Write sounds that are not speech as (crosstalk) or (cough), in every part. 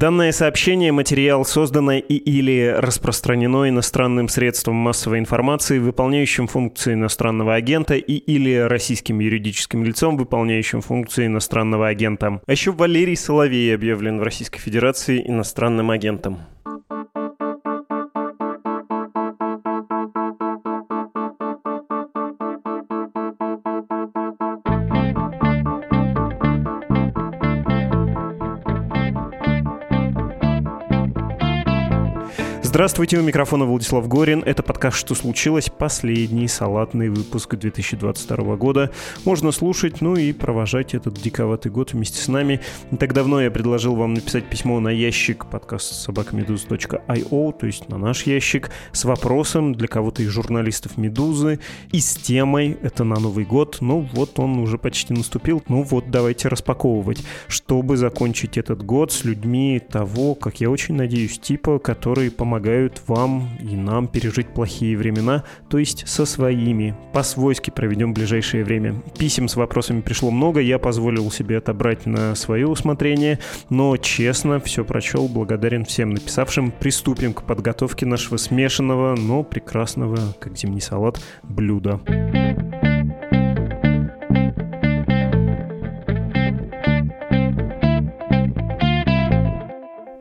Данное сообщение – материал, созданное и или распространено иностранным средством массовой информации, выполняющим функции иностранного агента и или российским юридическим лицом, выполняющим функции иностранного агента. А еще Валерий Соловей объявлен в Российской Федерации иностранным агентом. Здравствуйте, у микрофона Владислав Горин. Это подкаст «Что случилось?» Последний салатный выпуск 2022 года. Можно слушать, ну и провожать этот диковатый год вместе с нами. Не так давно я предложил вам написать письмо на ящик подкаст собакамедуз.io, то есть на наш ящик, с вопросом для кого-то из журналистов «Медузы» и с темой «Это на Новый год». Ну вот он уже почти наступил. Ну вот давайте распаковывать, чтобы закончить этот год с людьми того, как я очень надеюсь, типа, которые помогают помогают вам и нам пережить плохие времена, то есть со своими. По-свойски проведем ближайшее время. Писем с вопросами пришло много, я позволил себе отобрать на свое усмотрение, но честно все прочел, благодарен всем написавшим. Приступим к подготовке нашего смешанного, но прекрасного, как зимний салат, блюда.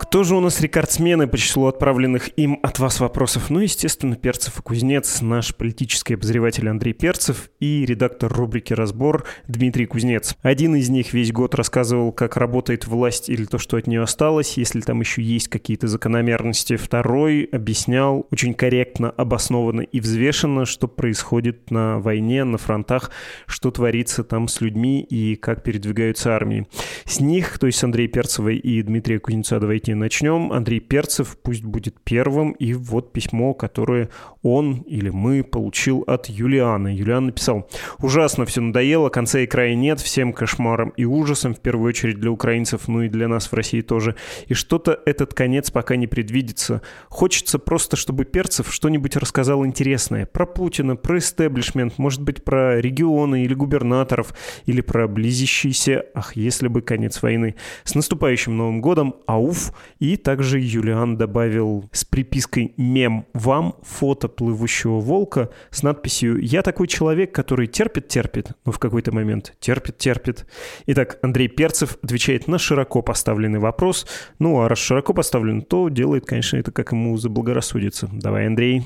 Кто же у нас рекордсмены по числу отправленных им от вас вопросов? Ну, естественно, Перцев и Кузнец, наш политический обозреватель Андрей Перцев и редактор рубрики «Разбор» Дмитрий Кузнец. Один из них весь год рассказывал, как работает власть или то, что от нее осталось, если там еще есть какие-то закономерности. Второй объяснял очень корректно, обоснованно и взвешенно, что происходит на войне, на фронтах, что творится там с людьми и как передвигаются армии. С них, то есть с Андрея Перцева и Дмитрия Кузнеца, давайте начнем. Андрей Перцев пусть будет первым. И вот письмо, которое он или мы получил от Юлианы. Юлиан написал. Ужасно все надоело, конца и края нет, всем кошмаром и ужасом, в первую очередь для украинцев, ну и для нас в России тоже. И что-то этот конец пока не предвидится. Хочется просто, чтобы Перцев что-нибудь рассказал интересное. Про Путина, про истеблишмент, может быть, про регионы или губернаторов, или про близящийся, ах, если бы конец войны. С наступающим Новым годом, ауф, и также Юлиан добавил с припиской «Мем вам» фото плывущего волка с надписью «Я такой человек, который терпит-терпит, но в какой-то момент терпит-терпит». Итак, Андрей Перцев отвечает на широко поставленный вопрос. Ну, а раз широко поставлен, то делает, конечно, это как ему заблагорассудится. Давай, Андрей.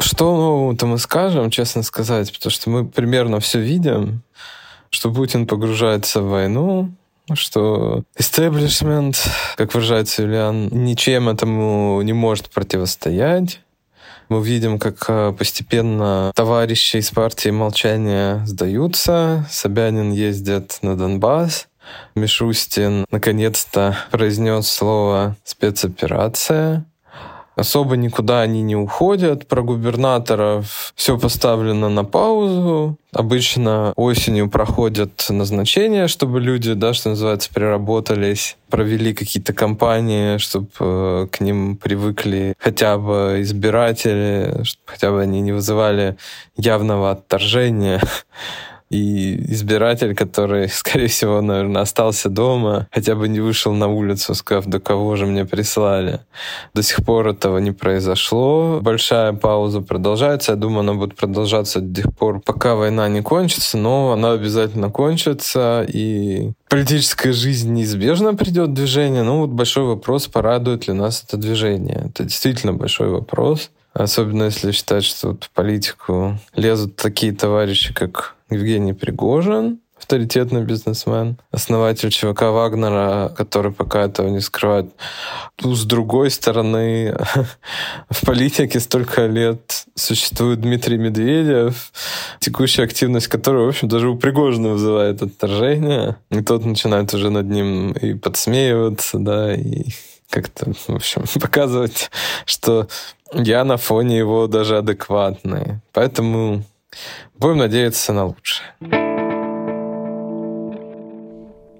Что нового-то мы скажем, честно сказать, потому что мы примерно все видим, что Путин погружается в войну, что истеблишмент, как выражается Юлиан, ничем этому не может противостоять. Мы видим, как э, постепенно товарищи из партии молчания сдаются. Собянин ездит на Донбасс. Мишустин наконец-то произнес слово «спецоперация» особо никуда они не уходят. Про губернаторов все поставлено на паузу. Обычно осенью проходят назначения, чтобы люди, да, что называется, переработались, провели какие-то кампании, чтобы э, к ним привыкли хотя бы избиратели, чтобы хотя бы они не вызывали явного отторжения (laughs) и избиратель, который, (laughs) скорее всего, наверное, остался дома, хотя бы не вышел на улицу, сказав, до кого же мне прислали. До сих пор этого не произошло. Большая пауза продолжается. Я думаю, она будет продолжаться до тех пор, пока война не кончится, но она обязательно кончится, и политическая жизнь неизбежно придет движение. Ну вот большой вопрос, порадует ли нас это движение. Это действительно большой вопрос. Особенно если считать, что вот в политику лезут такие товарищи, как Евгений Пригожин, авторитетный бизнесмен, основатель ЧВК Вагнера, который пока этого не скрывает. Ну, с другой стороны, (laughs) в политике столько лет существует Дмитрий Медведев, текущая активность которого, в общем, даже у Пригожина вызывает отторжение. И тот начинает уже над ним и подсмеиваться, да, и как-то, в общем, (laughs) показывать, что я на фоне его даже адекватный. Поэтому будем надеяться на лучшее.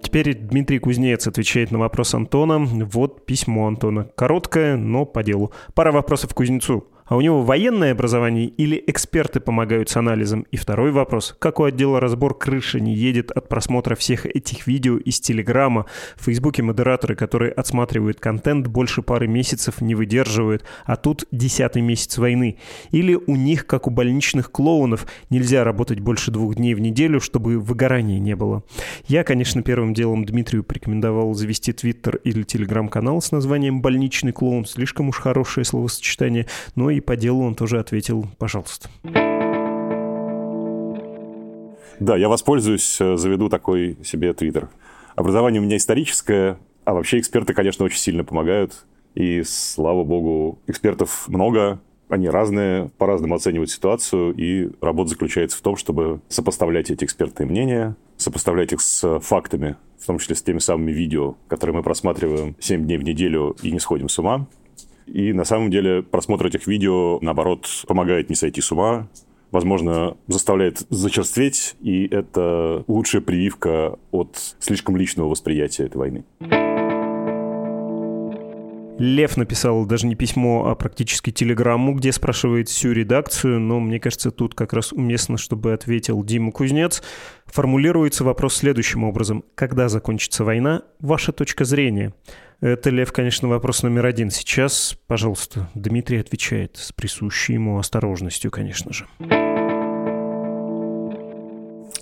Теперь Дмитрий Кузнец отвечает на вопрос Антона. Вот письмо Антона. Короткое, но по делу. Пара вопросов Кузнецу. А у него военное образование или эксперты помогают с анализом? И второй вопрос. Как у отдела разбор крыши не едет от просмотра всех этих видео из Телеграма? В Фейсбуке модераторы, которые отсматривают контент, больше пары месяцев не выдерживают, а тут десятый месяц войны. Или у них, как у больничных клоунов, нельзя работать больше двух дней в неделю, чтобы выгорания не было. Я, конечно, первым делом Дмитрию порекомендовал завести твиттер или телеграм-канал с названием «Больничный клоун». Слишком уж хорошее словосочетание, но и по делу он тоже ответил «пожалуйста». Да, я воспользуюсь, э, заведу такой себе твиттер. Образование у меня историческое, а вообще эксперты, конечно, очень сильно помогают. И, слава богу, экспертов много, они разные, по-разному оценивают ситуацию, и работа заключается в том, чтобы сопоставлять эти экспертные мнения, сопоставлять их с фактами, в том числе с теми самыми видео, которые мы просматриваем 7 дней в неделю и не сходим с ума. И на самом деле просмотр этих видео, наоборот, помогает не сойти с ума, возможно, заставляет зачерстветь, и это лучшая прививка от слишком личного восприятия этой войны. Лев написал даже не письмо, а практически телеграмму, где спрашивает всю редакцию, но мне кажется, тут как раз уместно, чтобы ответил Дима Кузнец. Формулируется вопрос следующим образом. Когда закончится война? Ваша точка зрения. Это, Лев, конечно, вопрос номер один. Сейчас, пожалуйста, Дмитрий отвечает с присущей ему осторожностью, конечно же.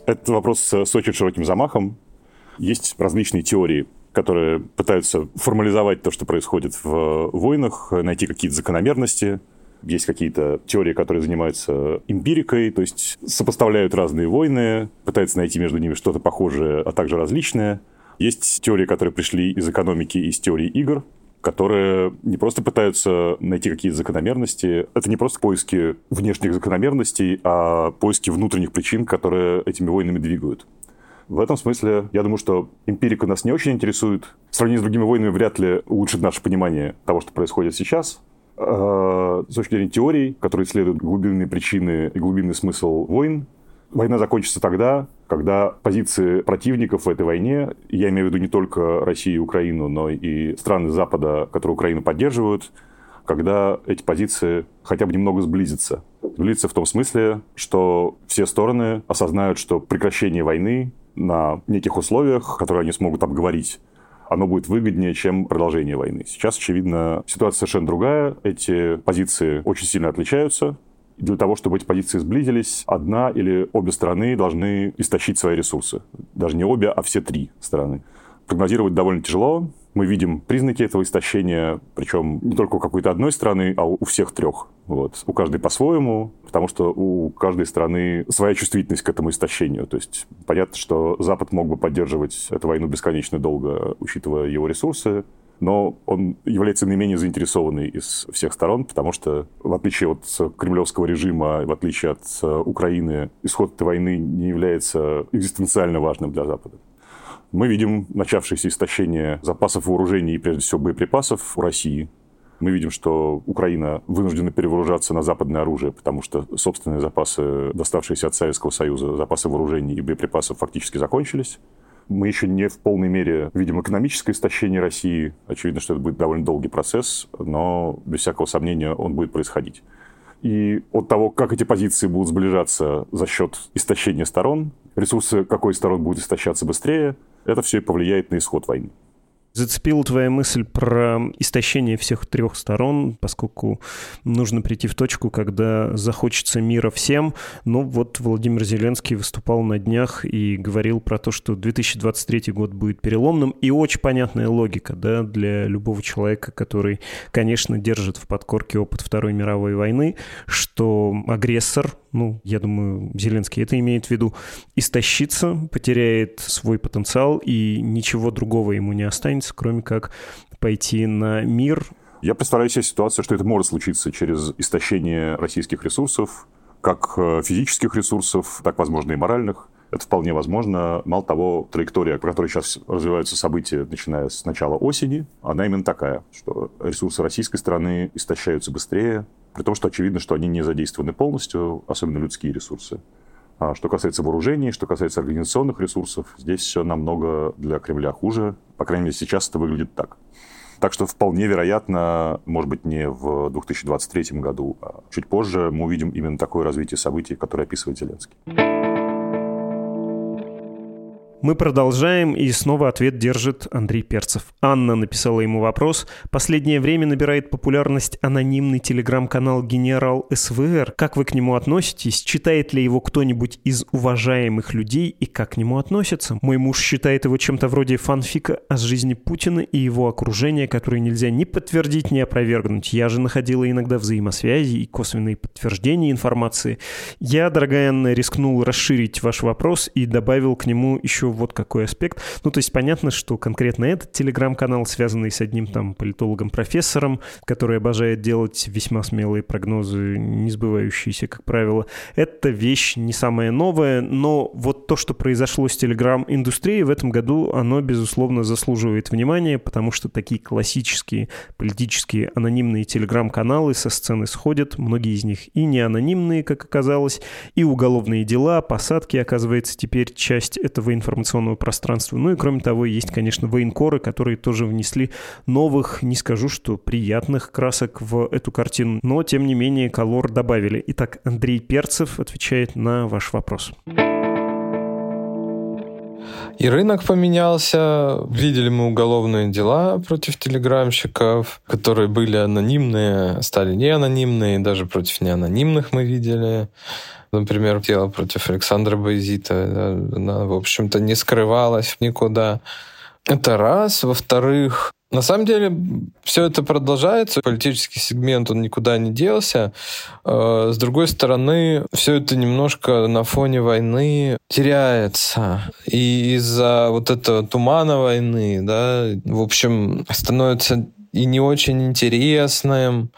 Этот вопрос с очень широким замахом. Есть различные теории, которые пытаются формализовать то, что происходит в войнах, найти какие-то закономерности. Есть какие-то теории, которые занимаются эмпирикой, то есть сопоставляют разные войны, пытаются найти между ними что-то похожее, а также различное. Есть теории, которые пришли из экономики, из теории игр, которые не просто пытаются найти какие-то закономерности. Это не просто поиски внешних закономерностей, а поиски внутренних причин, которые этими войнами двигают. В этом смысле, я думаю, что эмпирика нас не очень интересует. В сравнении с другими войнами вряд ли улучшит наше понимание того, что происходит сейчас. А, с точки зрения теорий, которые исследуют глубинные причины и глубинный смысл войн, Война закончится тогда, когда позиции противников в этой войне, я имею в виду не только Россию и Украину, но и страны Запада, которые Украину поддерживают, когда эти позиции хотя бы немного сблизятся. Сблизятся в том смысле, что все стороны осознают, что прекращение войны на неких условиях, которые они смогут обговорить, оно будет выгоднее, чем продолжение войны. Сейчас, очевидно, ситуация совершенно другая. Эти позиции очень сильно отличаются для того, чтобы эти позиции сблизились, одна или обе стороны должны истощить свои ресурсы. Даже не обе, а все три стороны. Прогнозировать довольно тяжело. Мы видим признаки этого истощения, причем не только у какой-то одной страны, а у всех трех. Вот. У каждой по-своему, потому что у каждой страны своя чувствительность к этому истощению. То есть понятно, что Запад мог бы поддерживать эту войну бесконечно долго, учитывая его ресурсы, но он является наименее заинтересованный из всех сторон, потому что, в отличие от кремлевского режима, в отличие от э, Украины, исход этой войны не является экзистенциально важным для Запада. Мы видим начавшееся истощение запасов вооружений и, прежде всего, боеприпасов у России. Мы видим, что Украина вынуждена перевооружаться на западное оружие, потому что собственные запасы, доставшиеся от Советского Союза, запасы вооружений и боеприпасов фактически закончились. Мы еще не в полной мере видим экономическое истощение России. Очевидно, что это будет довольно долгий процесс, но без всякого сомнения он будет происходить. И от того, как эти позиции будут сближаться за счет истощения сторон, ресурсы какой из сторон будет истощаться быстрее, это все и повлияет на исход войны. Зацепила твоя мысль про истощение всех трех сторон, поскольку нужно прийти в точку, когда захочется мира всем. Ну вот Владимир Зеленский выступал на днях и говорил про то, что 2023 год будет переломным. И очень понятная логика да, для любого человека, который, конечно, держит в подкорке опыт Второй мировой войны, что агрессор, ну, я думаю, Зеленский это имеет в виду, истощится, потеряет свой потенциал, и ничего другого ему не останется, кроме как пойти на мир. Я представляю себе ситуацию, что это может случиться через истощение российских ресурсов, как э, физических ресурсов, так, возможно, и моральных. Это вполне возможно. Мало того, траектория, по которой сейчас развиваются события, начиная с начала осени, она именно такая, что ресурсы российской страны истощаются быстрее, при том, что очевидно, что они не задействованы полностью, особенно людские ресурсы. А что касается вооружений, что касается организационных ресурсов, здесь все намного для Кремля хуже. По крайней мере, сейчас это выглядит так. Так что вполне вероятно, может быть, не в 2023 году, а чуть позже мы увидим именно такое развитие событий, которое описывает Зеленский. Мы продолжаем, и снова ответ держит Андрей Перцев. Анна написала ему вопрос. Последнее время набирает популярность анонимный телеграм-канал «Генерал СВР». Как вы к нему относитесь? Читает ли его кто-нибудь из уважаемых людей и как к нему относятся? Мой муж считает его чем-то вроде фанфика о жизни Путина и его окружения, которые нельзя ни подтвердить, ни опровергнуть. Я же находила иногда взаимосвязи и косвенные подтверждения информации. Я, дорогая Анна, рискнул расширить ваш вопрос и добавил к нему еще вот какой аспект. Ну, то есть понятно, что конкретно этот телеграм-канал, связанный с одним там политологом-профессором, который обожает делать весьма смелые прогнозы, не сбывающиеся, как правило, это вещь не самая новая, но вот то, что произошло с телеграм-индустрией в этом году, оно, безусловно, заслуживает внимания, потому что такие классические политические анонимные телеграм-каналы со сцены сходят, многие из них и не анонимные, как оказалось, и уголовные дела, посадки, оказывается, теперь часть этого информационного информационного пространства. Ну и кроме того, есть, конечно, военкоры, которые тоже внесли новых, не скажу, что приятных красок в эту картину, но тем не менее колор добавили. Итак, Андрей Перцев отвечает на ваш вопрос. И рынок поменялся. Видели мы уголовные дела против телеграмщиков, которые были анонимные, стали неанонимные, даже против неанонимных мы видели. Например, дело против Александра Байзита, она, в общем-то, не скрывалась никуда. Это раз. Во-вторых, на самом деле, все это продолжается. Политический сегмент, он никуда не делся. Э, с другой стороны, все это немножко на фоне войны теряется. И из-за вот этого тумана войны, да, в общем, становится и не очень интересным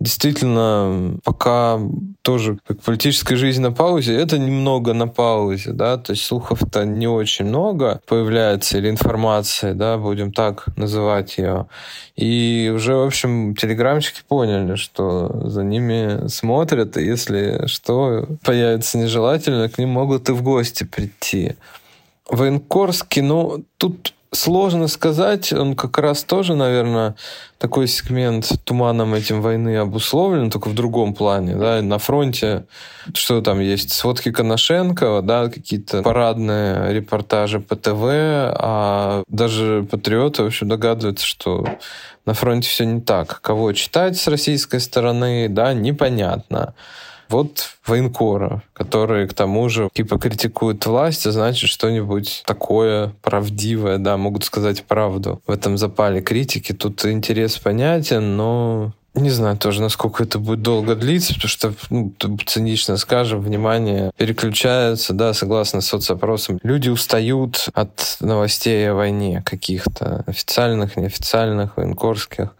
действительно пока тоже как политическая жизнь на паузе, это немного на паузе, да, то есть слухов-то не очень много появляется, или информации, да, будем так называть ее. И уже, в общем, телеграмчики поняли, что за ними смотрят, и если что появится нежелательно, к ним могут и в гости прийти. Военкорский, ну, тут Сложно сказать, он как раз тоже, наверное, такой сегмент туманом этим войны обусловлен, только в другом плане. Да? На фронте что там есть? Сводки Коношенкова, да, какие-то парадные репортажи по ТВ, а даже патриоты, в общем, догадываются, что на фронте все не так. Кого читать с российской стороны, да, непонятно. Вот военкора, которые к тому же типа критикуют власть, а значит что-нибудь такое правдивое, да, могут сказать правду. В этом запале критики тут интерес понятен, но не знаю тоже, насколько это будет долго длиться, потому что, ну, цинично скажем, внимание переключается, да, согласно соцопросам. Люди устают от новостей о войне каких-то, официальных, неофициальных, военкорских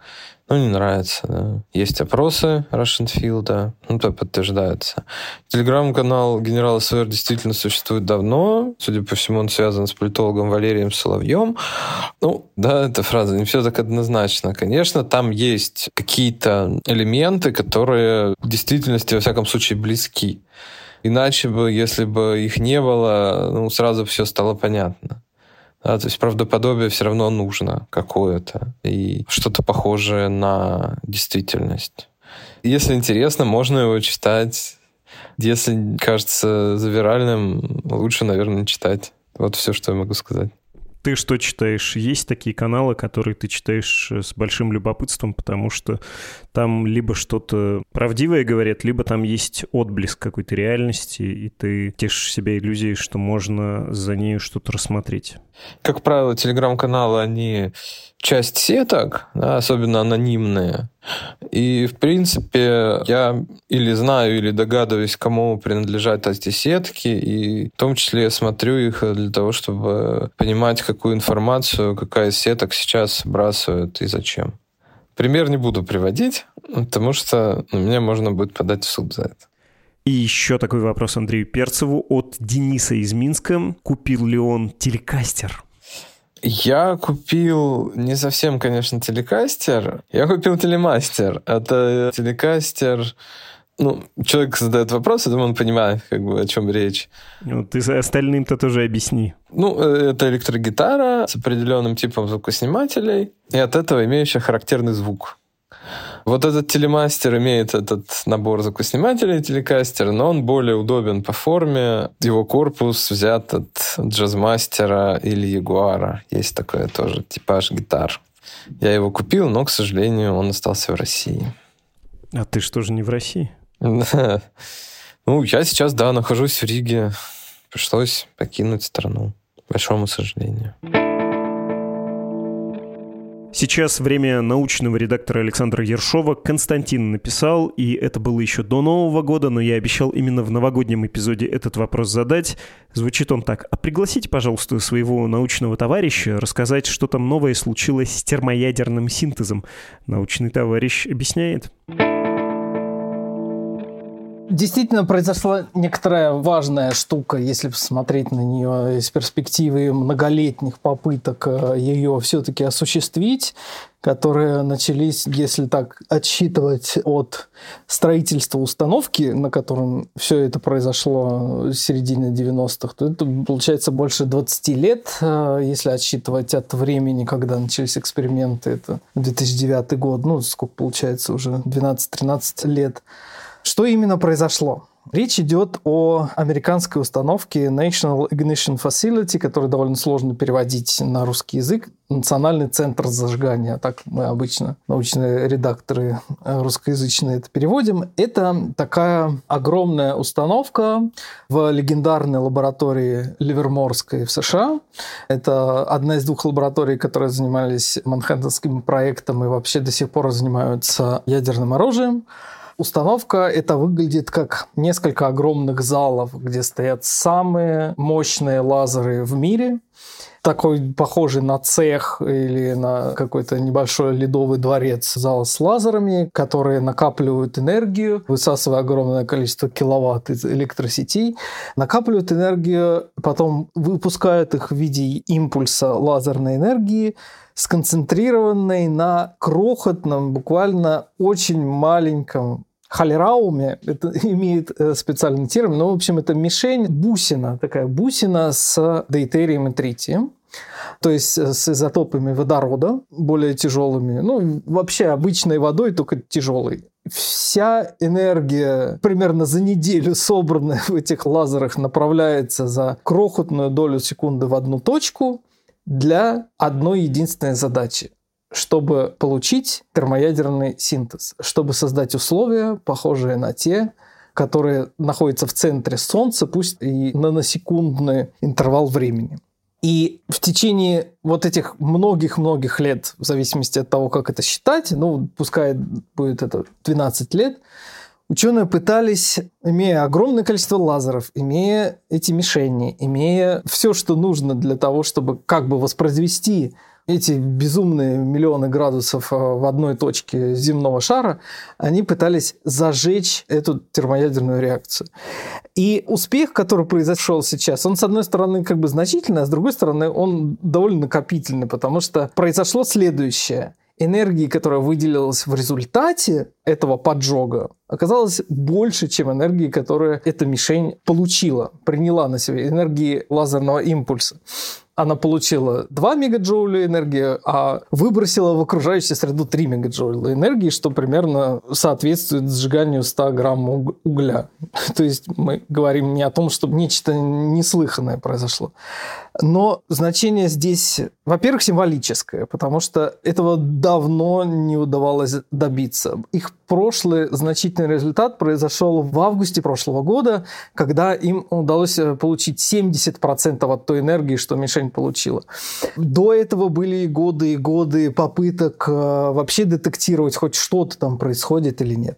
ну, не нравится. Да. Есть опросы Russian Field, да, ну, то подтверждается. Телеграм-канал генерала СВР действительно существует давно. Судя по всему, он связан с политологом Валерием Соловьем. Ну, да, эта фраза не все так однозначно. Конечно, там есть какие-то элементы, которые в действительности, во всяком случае, близки. Иначе бы, если бы их не было, ну, сразу все стало понятно. Да, то есть правдоподобие все равно нужно какое-то и что-то похожее на действительность. Если интересно, можно его читать. Если кажется завиральным, лучше, наверное, читать. Вот все, что я могу сказать. Ты что читаешь? Есть такие каналы, которые ты читаешь с большим любопытством, потому что там либо что-то правдивое говорят, либо там есть отблеск какой-то реальности, и ты тешишь себя иллюзией, что можно за нею что-то рассмотреть. Как правило, телеграм-каналы, они часть сеток, да, особенно анонимные. И, в принципе, я или знаю, или догадываюсь, кому принадлежат эти сетки, и в том числе смотрю их для того, чтобы понимать, какую информацию, какая из сеток сейчас сбрасывают и зачем. Пример не буду приводить, потому что на меня можно будет подать в суд за это. И еще такой вопрос Андрею Перцеву от Дениса из Минска. Купил ли он телекастер? Я купил не совсем, конечно, телекастер. Я купил телемастер. Это телекастер Ну, человек задает вопрос, я думаю, он понимает, как бы, о чем речь. Ну, ты остальным-то тоже объясни. Ну, э, это электрогитара с определенным типом звукоснимателей, и от этого имеющая характерный звук. Вот этот телемастер имеет этот набор звукоснимателей телекастер, но он более удобен по форме. Его корпус взят от джазмастера или ягуара. Есть такое тоже типаж гитар. Я его купил, но, к сожалению, он остался в России. А ты что же не в России? (laughs) Ну, я сейчас, да, нахожусь в Риге. Пришлось покинуть страну, к большому сожалению. Сейчас время научного редактора Александра Ершова Константин написал, и это было еще до Нового года, но я обещал именно в новогоднем эпизоде этот вопрос задать. Звучит он так. А пригласите, пожалуйста, своего научного товарища рассказать, что там новое случилось с термоядерным синтезом. Научный товарищ объясняет. Действительно произошла некоторая важная штука, если посмотреть на нее из перспективы многолетних попыток э, ее все-таки осуществить, которые начались, если так отсчитывать от строительства установки, на котором все это произошло в середине 90-х, то это получается больше 20 лет, э, если отсчитывать от времени, когда начались эксперименты, это 2009 год, ну, сколько получается уже, 12-13 лет. Что именно произошло? Речь идет о американской установке National Ignition Facility, которую довольно сложно переводить на русский язык. Национальный центр зажигания, так мы обычно, научные редакторы э, русскоязычные это переводим. Это такая огромная установка в легендарной лаборатории Ливерморской в США. Это одна из двух лабораторий, которые занимались Манхэттенским проектом и вообще до сих пор занимаются ядерным оружием. Установка это выглядит как несколько огромных залов, где стоят самые мощные лазеры в мире. Такой похожий на цех или на какой-то небольшой ледовый дворец зал с лазерами, которые накапливают энергию, высасывая огромное количество киловатт из электросетей, накапливают энергию, потом выпускают их в виде импульса лазерной энергии, сконцентрированной на крохотном, буквально очень маленьком Халерауме, это (laughs) имеет э, специальный термин, но, в общем, это мишень бусина, такая бусина с дейтерием и тритием то есть э, с изотопами водорода, более тяжелыми, ну, вообще обычной водой, только тяжелой. Вся энергия примерно за неделю (laughs) собранная в этих лазерах направляется за крохотную долю секунды в одну точку для одной единственной задачи чтобы получить термоядерный синтез, чтобы создать условия, похожие на те, которые находятся в центре Солнца, пусть и на насекундный интервал времени. И в течение вот этих многих-многих лет, в зависимости от того, как это считать, ну, пускай будет это 12 лет, ученые пытались, имея огромное количество лазеров, имея эти мишени, имея все, что нужно для того, чтобы как бы воспроизвести эти безумные миллионы градусов э, в одной точке земного шара, они пытались зажечь эту термоядерную реакцию. И успех, который произошел сейчас, он, с одной стороны, как бы значительный, а с другой стороны, он довольно накопительный, потому что произошло следующее энергии, которая выделилась в результате этого поджога, оказалось больше, чем энергии, которую эта мишень получила, приняла на себя, энергии лазерного импульса она получила 2 мегаджоуля энергии, а выбросила в окружающую среду 3 мегаджоуля энергии, что примерно соответствует сжиганию 100 грамм угля. (laughs) То есть мы говорим не о том, что нечто неслыханное произошло. Но значение здесь, во-первых, символическое, потому что этого давно не удавалось добиться. Их прошлый значительный результат произошел в августе прошлого года, когда им удалось получить 70% от той энергии, что мишень получила. До этого были годы и годы попыток э, вообще детектировать хоть что-то там происходит или нет.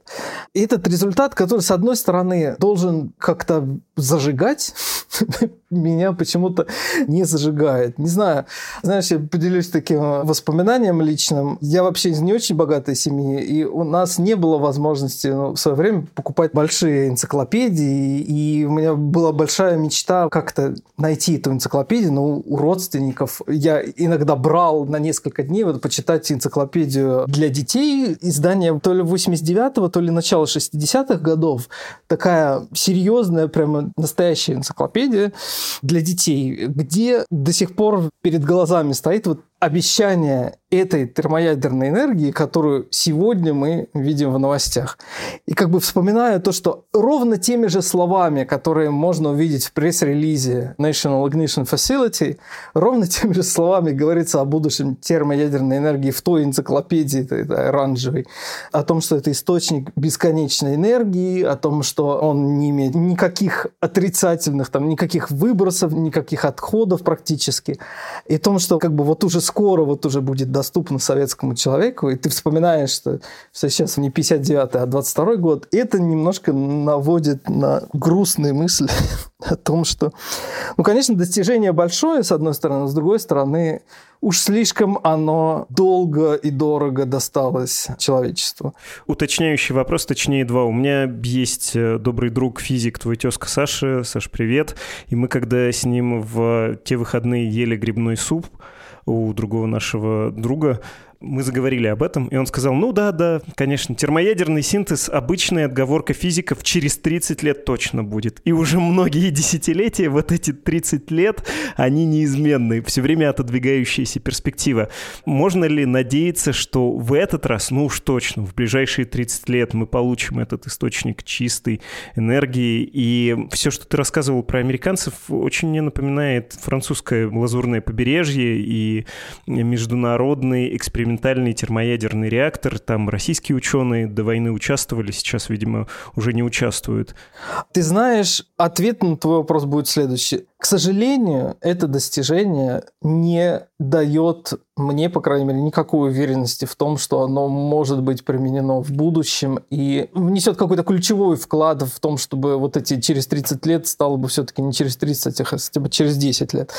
Этот результат, который, с одной стороны, должен как-то зажигать, (laughs) меня почему-то не зажигает. Не знаю. Знаешь, я поделюсь таким воспоминанием личным. Я вообще из не очень богатой семьи, и у нас не возможности ну, в свое время покупать большие энциклопедии, и у меня была большая мечта как-то найти эту энциклопедию, но у родственников. Я иногда брал на несколько дней вот почитать энциклопедию для детей, издание то ли 89-го, то ли начала 60-х годов. Такая серьезная, прямо настоящая энциклопедия для детей, где до сих пор перед глазами стоит вот обещание этой термоядерной энергии, которую сегодня мы видим в новостях. И как бы вспоминая то, что ровно теми же словами, которые можно увидеть в пресс-релизе National Ignition Facility, ровно теми же словами говорится о будущем термоядерной энергии в той энциклопедии, этой, этой оранжевой, о том, что это источник бесконечной энергии, о том, что он не имеет никаких отрицательных, там, никаких выбросов, никаких отходов практически, и о том, что как бы вот уже скоро вот уже будет доступно советскому человеку, и ты вспоминаешь, что, что сейчас не 59 а 22 год, это немножко наводит на грустные мысли (laughs) о том, что, ну, конечно, достижение большое, с одной стороны, с другой стороны, уж слишком оно долго и дорого досталось человечеству. Уточняющий вопрос, точнее два. У меня есть э, добрый друг, физик, твой тезка Саша. Саш, привет. И мы, когда с ним в те выходные ели грибной суп, у другого нашего друга, мы заговорили об этом, и он сказал, ну да, да, конечно, термоядерный синтез – обычная отговорка физиков через 30 лет точно будет. И уже многие десятилетия, вот эти 30 лет, они неизменны, все время отодвигающаяся перспектива. Можно ли надеяться, что в этот раз, ну уж точно, в ближайшие 30 лет мы получим этот источник чистой энергии, и все, что ты рассказывал про американцев, очень мне напоминает французское лазурное побережье и международный эксперимент экспериментальный термоядерный реактор. Там российские ученые до войны участвовали, сейчас, видимо, уже не участвуют. Ты знаешь, ответ на твой вопрос будет следующий. К сожалению, это достижение не дает мне, по крайней мере, никакой уверенности в том, что оно может быть применено в будущем и внесет какой-то ключевой вклад в том, чтобы вот эти через 30 лет стало бы все-таки не через 30, а хотя бы через 10 лет.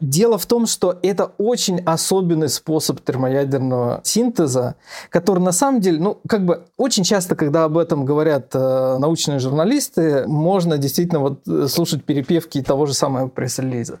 Дело в том, что это очень особенный способ термоядерного синтеза, который на самом деле, ну, как бы очень часто, когда об этом говорят э, научные журналисты, можно действительно вот э, слушать перепевки того же самого пресс-релиза.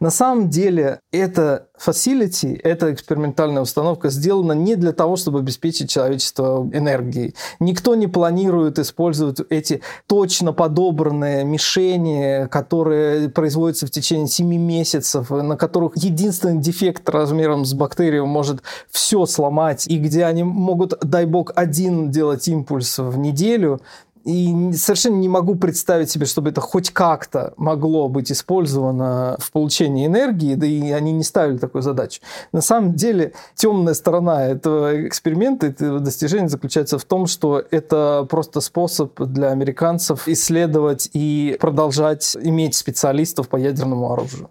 На самом деле это facility, эта экспериментальная установка сделана не для того, чтобы обеспечить человечество энергией. Никто не планирует использовать эти точно подобранные мишени, которые производятся в течение 7 месяцев, на которых единственный дефект размером с бактерию может все сломать, и где они могут, дай бог, один делать импульс в неделю, и совершенно не могу представить себе, чтобы это хоть как-то могло быть использовано в получении энергии, да и они не ставили такую задачу. На самом деле темная сторона этого эксперимента, этого достижения заключается в том, что это просто способ для американцев исследовать и продолжать иметь специалистов по ядерному оружию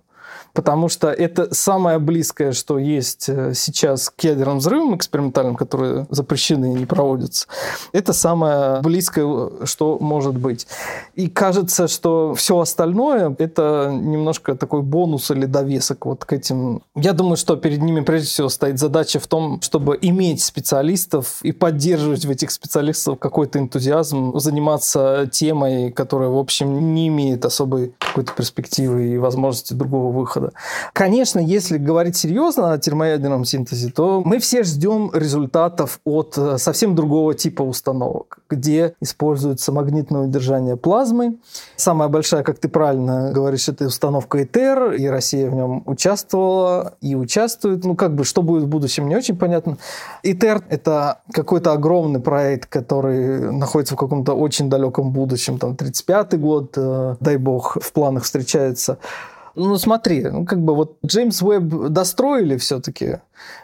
потому что это самое близкое, что есть э, сейчас к ядерным взрывам экспериментальным, которые запрещены и не проводятся. Это самое близкое, что может быть. И кажется, что все остальное — это немножко такой бонус или довесок вот к этим. Я думаю, что перед ними прежде всего стоит задача в том, чтобы иметь специалистов и поддерживать в этих специалистах какой-то энтузиазм, заниматься темой, которая, в общем, не имеет особой какой-то перспективы и возможности другого выхода года. Конечно, если говорить серьезно о термоядерном синтезе, то мы все ждем результатов от э, совсем другого типа установок, где используется магнитное удержание плазмы. Самая большая, как ты правильно говоришь, это установка ИТЕР, и Россия в нем участвовала и участвует. Ну, как бы, что будет в будущем, не очень понятно. ИТЕР — это какой-то огромный проект, который находится в каком-то очень далеком будущем, там, 35-й год, э, дай бог, в планах встречается. Ну, смотри, ну, как бы вот Джеймс Уэбб достроили все-таки.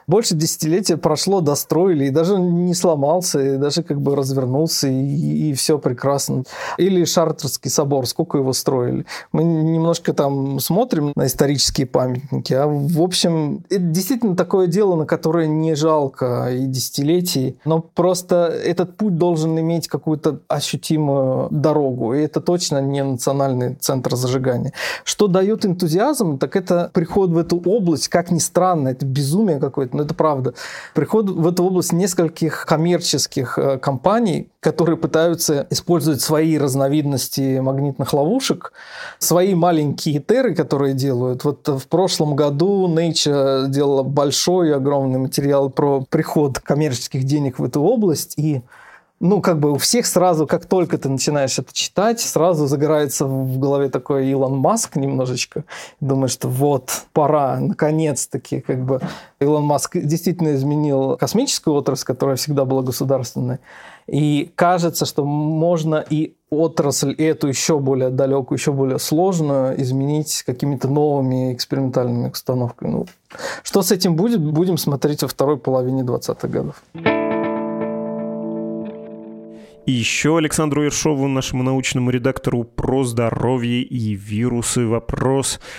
Больше десятилетия прошло, достроили, и даже не сломался, и даже как бы развернулся, и, и все прекрасно. Или Шартерский собор, сколько его строили. Мы немножко там смотрим на исторические памятники, а в общем, это действительно такое дело, на которое не жалко и десятилетий, но просто этот путь должен иметь какую-то ощутимую дорогу, и это точно не национальный центр зажигания. Что дает энтузиазм, так это приход в эту область, как ни странно, это безумие какое-то, но это правда. Приход в эту область нескольких коммерческих э, компаний, которые пытаются использовать свои разновидности магнитных ловушек, свои маленькие теры, которые делают. Вот в прошлом году Nature делала большой, огромный материал про приход коммерческих денег в эту область, и ну, как бы у всех сразу, как только ты начинаешь это читать, сразу загорается в голове такой Илон Маск немножечко. Думаешь, что вот, пора, наконец-таки, как бы Илон Маск действительно изменил космическую отрасль, которая всегда была государственной. И кажется, что можно и отрасль эту еще более далекую, еще более сложную изменить какими-то новыми экспериментальными установками. Ну, что с этим будет, будем смотреть во второй половине 20-х годов. И еще Александру Ершову, нашему научному редактору, про здоровье и вирусы вопрос –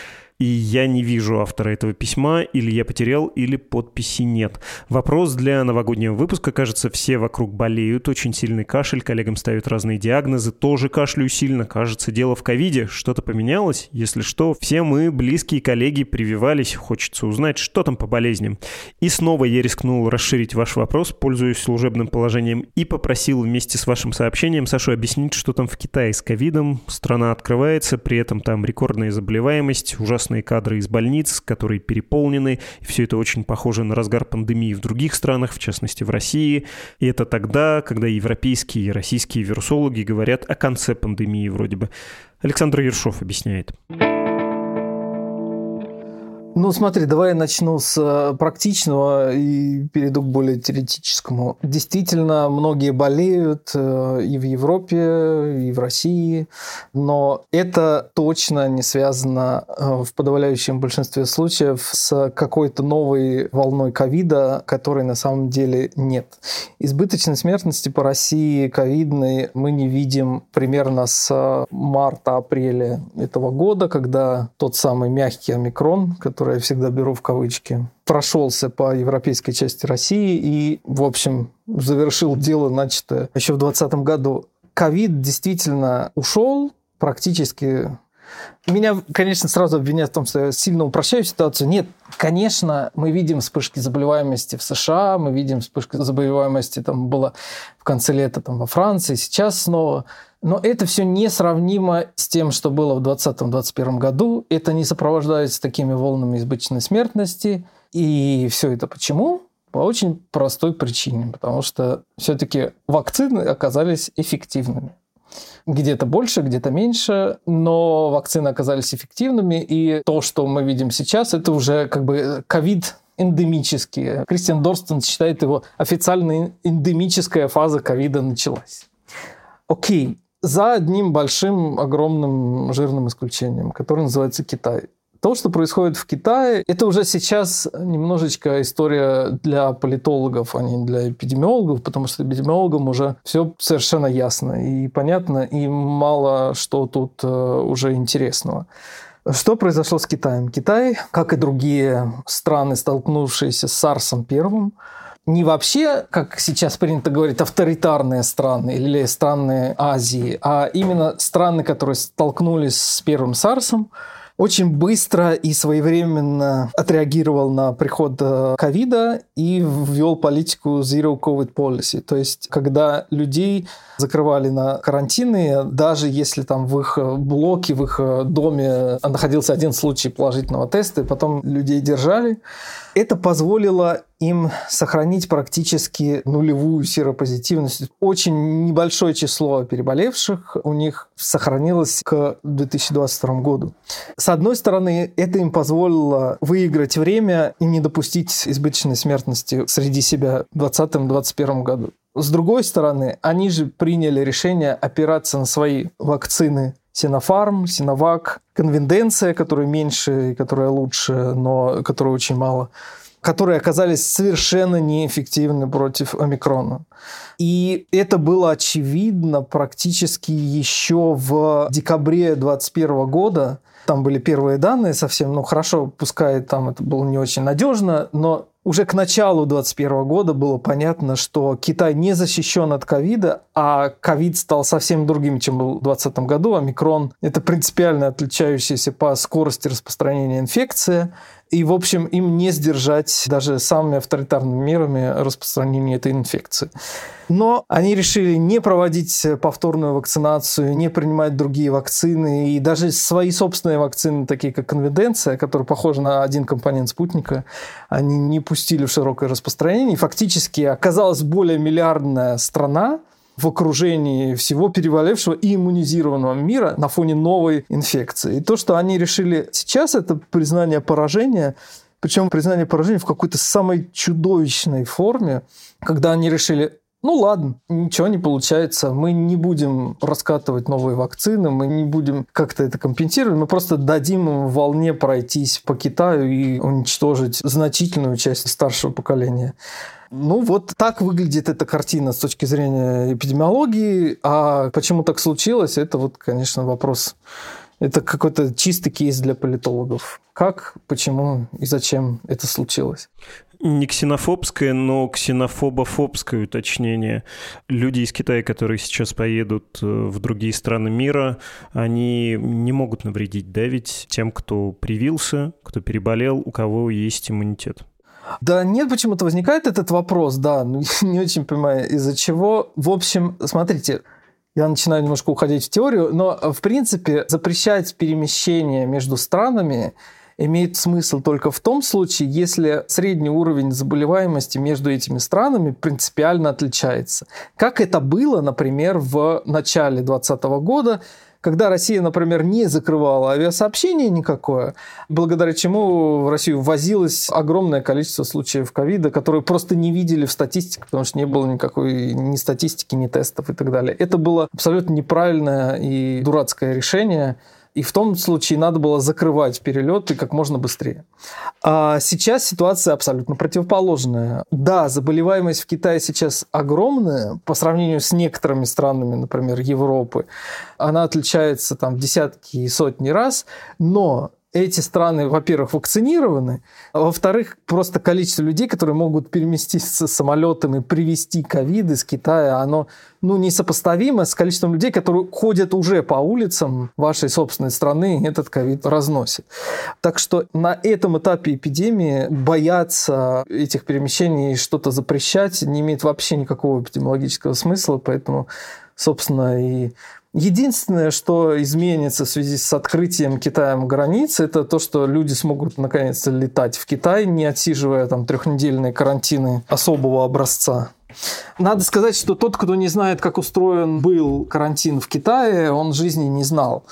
и я не вижу автора этого письма, или я потерял, или подписи нет. Вопрос для новогоднего выпуска. Кажется, все вокруг болеют, очень сильный кашель, коллегам ставят разные диагнозы, тоже кашляю сильно. Кажется, дело в ковиде. Что-то поменялось? Если что, все мы, близкие коллеги, прививались. Хочется узнать, что там по болезням. И снова я рискнул расширить ваш вопрос, пользуясь служебным положением, и попросил вместе с вашим сообщением Сашу объяснить, что там в Китае с ковидом. Страна открывается, при этом там рекордная заболеваемость, ужасно ужасные кадры из больниц, которые переполнены. И все это очень похоже на разгар пандемии в других странах, в частности в России. И это тогда, когда европейские и российские вирусологи говорят о конце пандемии вроде бы. Александр Ершов объясняет. Ну, смотри, давай я начну с э, практичного и перейду к более теоретическому. Действительно, многие болеют э, и в Европе, и в России, но это точно не связано э, в подавляющем большинстве случаев с какой-то новой волной ковида, которой на самом деле нет. Избыточной смертности по России ковидной мы не видим примерно с марта-апреля этого года, когда тот самый мягкий омикрон, который который я всегда беру в кавычки, прошелся по европейской части России и, в общем, завершил дело, начатое еще в 2020 году. Ковид действительно ушел практически меня, конечно, сразу обвиняют в том, что я сильно упрощаю ситуацию. Нет, конечно, мы видим вспышки заболеваемости в США, мы видим вспышки заболеваемости, там было в конце лета там, во Франции, сейчас снова. Но это все несравнимо с тем, что было в 2020-2021 году. Это не сопровождается такими волнами избыточной смертности. И все это почему? По очень простой причине. Потому что все-таки вакцины оказались эффективными. Где-то больше, где-то меньше, но вакцины оказались эффективными, и то, что мы видим сейчас, это уже как бы ковид эндемический. Кристиан Дорстон считает его официально эндемическая фаза ковида началась. Окей, за одним большим, огромным, жирным исключением, которое называется Китай. То, что происходит в Китае, это уже сейчас немножечко история для политологов, а не для эпидемиологов, потому что эпидемиологам уже все совершенно ясно и понятно, и мало что тут э, уже интересного. Что произошло с Китаем? Китай, как и другие страны, столкнувшиеся с Сарсом первым, не вообще, как сейчас принято говорить, авторитарные страны или страны Азии, а именно страны, которые столкнулись с первым САРСом, очень быстро и своевременно отреагировал на приход э, ковида и ввел политику Zero COVID Policy. То есть, когда людей закрывали на карантины, даже если там в их блоке, в их доме находился один случай положительного теста, и потом людей держали, это позволило им сохранить практически нулевую серопозитивность. Очень небольшое число переболевших у них сохранилось к 2022 году. С одной стороны, это им позволило выиграть время и не допустить избыточной смертности среди себя в 2020-2021 году. С другой стороны, они же приняли решение опираться на свои вакцины Синофарм, Синовак, Конвенденция, которая меньше и которая лучше, но которая очень мало которые оказались совершенно неэффективны против омикрона. И это было очевидно практически еще в декабре 2021 года. Там были первые данные совсем, ну хорошо, пускай там это было не очень надежно, но уже к началу 2021 года было понятно, что Китай не защищен от ковида, а ковид стал совсем другим, чем был в 2020 году. Омикрон – это принципиально отличающаяся по скорости распространения инфекция. И, в общем, им не сдержать даже самыми авторитарными мерами распространения этой инфекции. Но они решили не проводить повторную вакцинацию, не принимать другие вакцины. И даже свои собственные вакцины, такие как конвиденция, которые похожи на один компонент спутника, они не пустили в широкое распространение. И фактически оказалась более миллиардная страна, в окружении всего переболевшего и иммунизированного мира на фоне новой инфекции. И то, что они решили сейчас, это признание поражения, причем признание поражения в какой-то самой чудовищной форме, когда они решили, ну ладно, ничего не получается, мы не будем раскатывать новые вакцины, мы не будем как-то это компенсировать, мы просто дадим им волне пройтись по Китаю и уничтожить значительную часть старшего поколения. Ну, вот так выглядит эта картина с точки зрения эпидемиологии. А почему так случилось, это вот, конечно, вопрос. Это какой-то чистый кейс для политологов. Как, почему и зачем это случилось? Не ксенофобское, но ксенофобофобское уточнение. Люди из Китая, которые сейчас поедут э, в другие страны мира, они не могут навредить, да, ведь тем, кто привился, кто переболел, у кого есть иммунитет. Да нет, почему-то возникает этот вопрос, да, ну, (laughs) не очень понимаю, из-за чего. В общем, смотрите, я начинаю немножко уходить в теорию, но, в принципе, запрещать перемещение между странами имеет смысл только в том случае, если средний уровень заболеваемости между этими странами принципиально отличается. Как это было, например, в начале 2020 года, когда Россия, например, не закрывала авиасообщение никакое, благодаря чему в Россию ввозилось огромное количество случаев ковида, которые просто не видели в статистике, потому что не было никакой ни статистики, ни тестов и так далее. Это было абсолютно неправильное и дурацкое решение, и в том случае надо было закрывать перелеты как можно быстрее. А сейчас ситуация абсолютно противоположная. Да, заболеваемость в Китае сейчас огромная по сравнению с некоторыми странами, например, Европы. Она отличается там десятки и сотни раз, но эти страны, во-первых, вакцинированы, а во-вторых, просто количество людей, которые могут переместиться самолетом и привезти ковид из Китая, оно ну, несопоставимо с количеством людей, которые ходят уже по улицам вашей собственной страны и этот ковид разносит. Так что на этом этапе эпидемии бояться этих перемещений и что-то запрещать не имеет вообще никакого эпидемиологического смысла, поэтому собственно, и Единственное, что изменится в связи с открытием Китаем границ, это то, что люди смогут наконец-то летать в Китай, не отсиживая там трехнедельные карантины особого образца. Надо сказать, что тот, кто не знает, как устроен был карантин в Китае, он жизни не знал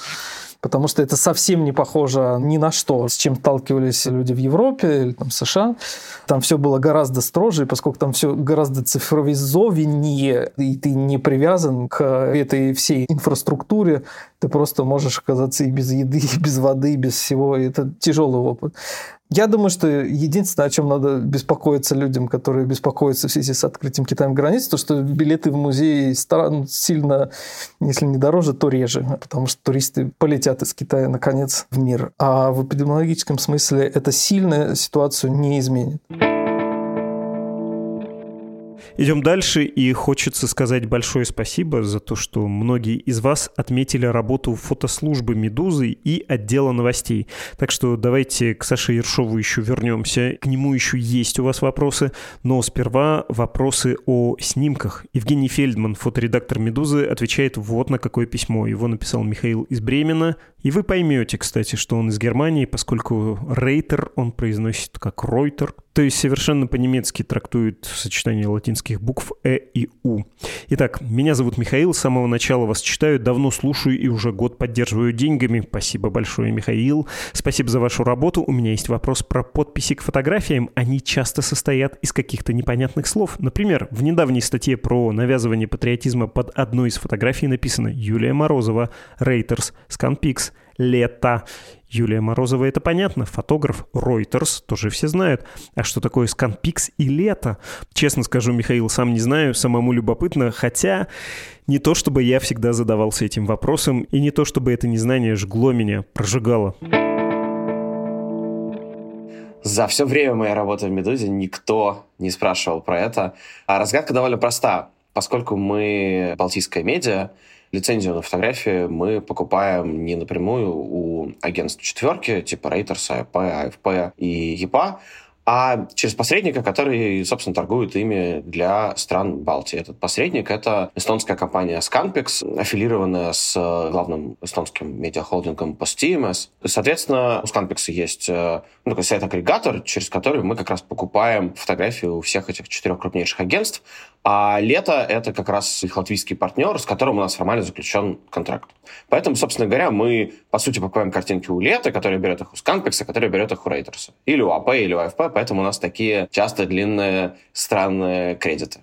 потому что это совсем не похоже ни на что, с чем сталкивались люди в Европе или там, США. Там все было гораздо строже, поскольку там все гораздо цифровизованнее, и ты не привязан к этой всей инфраструктуре, ты просто можешь оказаться и без еды, (laughs) и без воды, и без всего. И это тяжелый опыт. Я думаю, что единственное, о чем надо беспокоиться людям, которые беспокоятся в связи с открытием Китаем границ, то, что билеты в музеи стран сильно, если не дороже, то реже, потому что туристы полетят из Китая, наконец, в мир. А в эпидемиологическом смысле это сильно ситуацию не изменит. Идем дальше, и хочется сказать большое спасибо за то, что многие из вас отметили работу фотослужбы «Медузы» и отдела новостей. Так что давайте к Саше Ершову еще вернемся. К нему еще есть у вас вопросы, но сперва вопросы о снимках. Евгений Фельдман, фоторедактор «Медузы», отвечает вот на какое письмо. Его написал Михаил из Бремена. И вы поймете, кстати, что он из Германии, поскольку Рейтер он произносит как Ройтер, То есть совершенно по-немецки трактует сочетание латинских букв «э» и «у». Итак, меня зовут Михаил, с самого начала вас читаю, давно слушаю и уже год поддерживаю деньгами. Спасибо большое, Михаил. Спасибо за вашу работу. У меня есть вопрос про подписи к фотографиям. Они часто состоят из каких-то непонятных слов. Например, в недавней статье про навязывание патриотизма под одной из фотографий написано «Юлия Морозова, Reuters, Scanpix, LETA. Юлия Морозова это понятно, фотограф Reuters тоже все знают. А что такое Scanpix и LETA? Честно скажу, Михаил, сам не знаю, самому любопытно, хотя не то чтобы я всегда задавался этим вопросом, и не то чтобы это незнание жгло меня, прожигало. За все время моей работы в «Медузе» никто не спрашивал про это. А разгадка довольно проста. Поскольку мы балтийская медиа, лицензию на фотографии мы покупаем не напрямую у агентств четверки, типа Reuters, АФП, АФП и ЕПА, а через посредника, который, собственно, торгует ими для стран Балтии. Этот посредник — это эстонская компания Scanpix, аффилированная с главным эстонским медиахолдингом PostTMS. Соответственно, у Scanpix есть э, ну, сайт-агрегатор, через который мы как раз покупаем фотографии у всех этих четырех крупнейших агентств, а лето — это как раз их латвийский партнер, с которым у нас формально заключен контракт. Поэтому, собственно говоря, мы, по сути, покупаем картинки у лета, который берет их у Сканпекса, который берет их у Рейтерса. Или у АП, или у АФП, поэтому у нас такие часто длинные странные кредиты.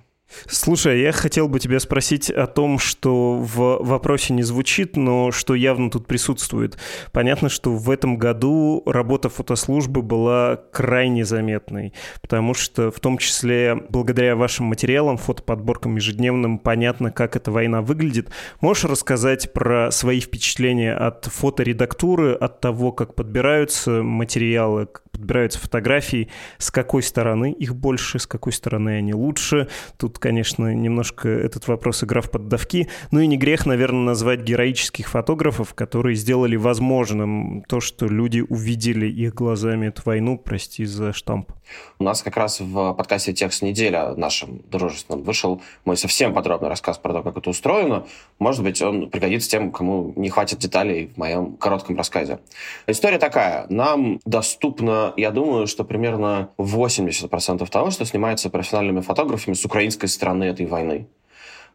Слушай, я хотел бы тебя спросить о том, что в вопросе не звучит, но что явно тут присутствует. Понятно, что в этом году работа фотослужбы была крайне заметной, потому что в том числе благодаря вашим материалам, фотоподборкам ежедневным, понятно, как эта война выглядит. Можешь рассказать про свои впечатления от фоторедактуры, от того, как подбираются материалы, подбираются фотографии, с какой стороны их больше, с какой стороны они лучше. Тут, конечно, немножко этот вопрос игра в поддавки. Ну и не грех, наверное, назвать героических фотографов, которые сделали возможным то, что люди увидели их глазами эту войну, прости за штамп. У нас как раз в подкасте «Текст неделя» нашем дружественном вышел мой совсем подробный рассказ про то, как это устроено. Может быть, он пригодится тем, кому не хватит деталей в моем коротком рассказе. История такая. Нам доступно, я думаю, что примерно 80% того, что снимается профессиональными фотографами с украинской стороны этой войны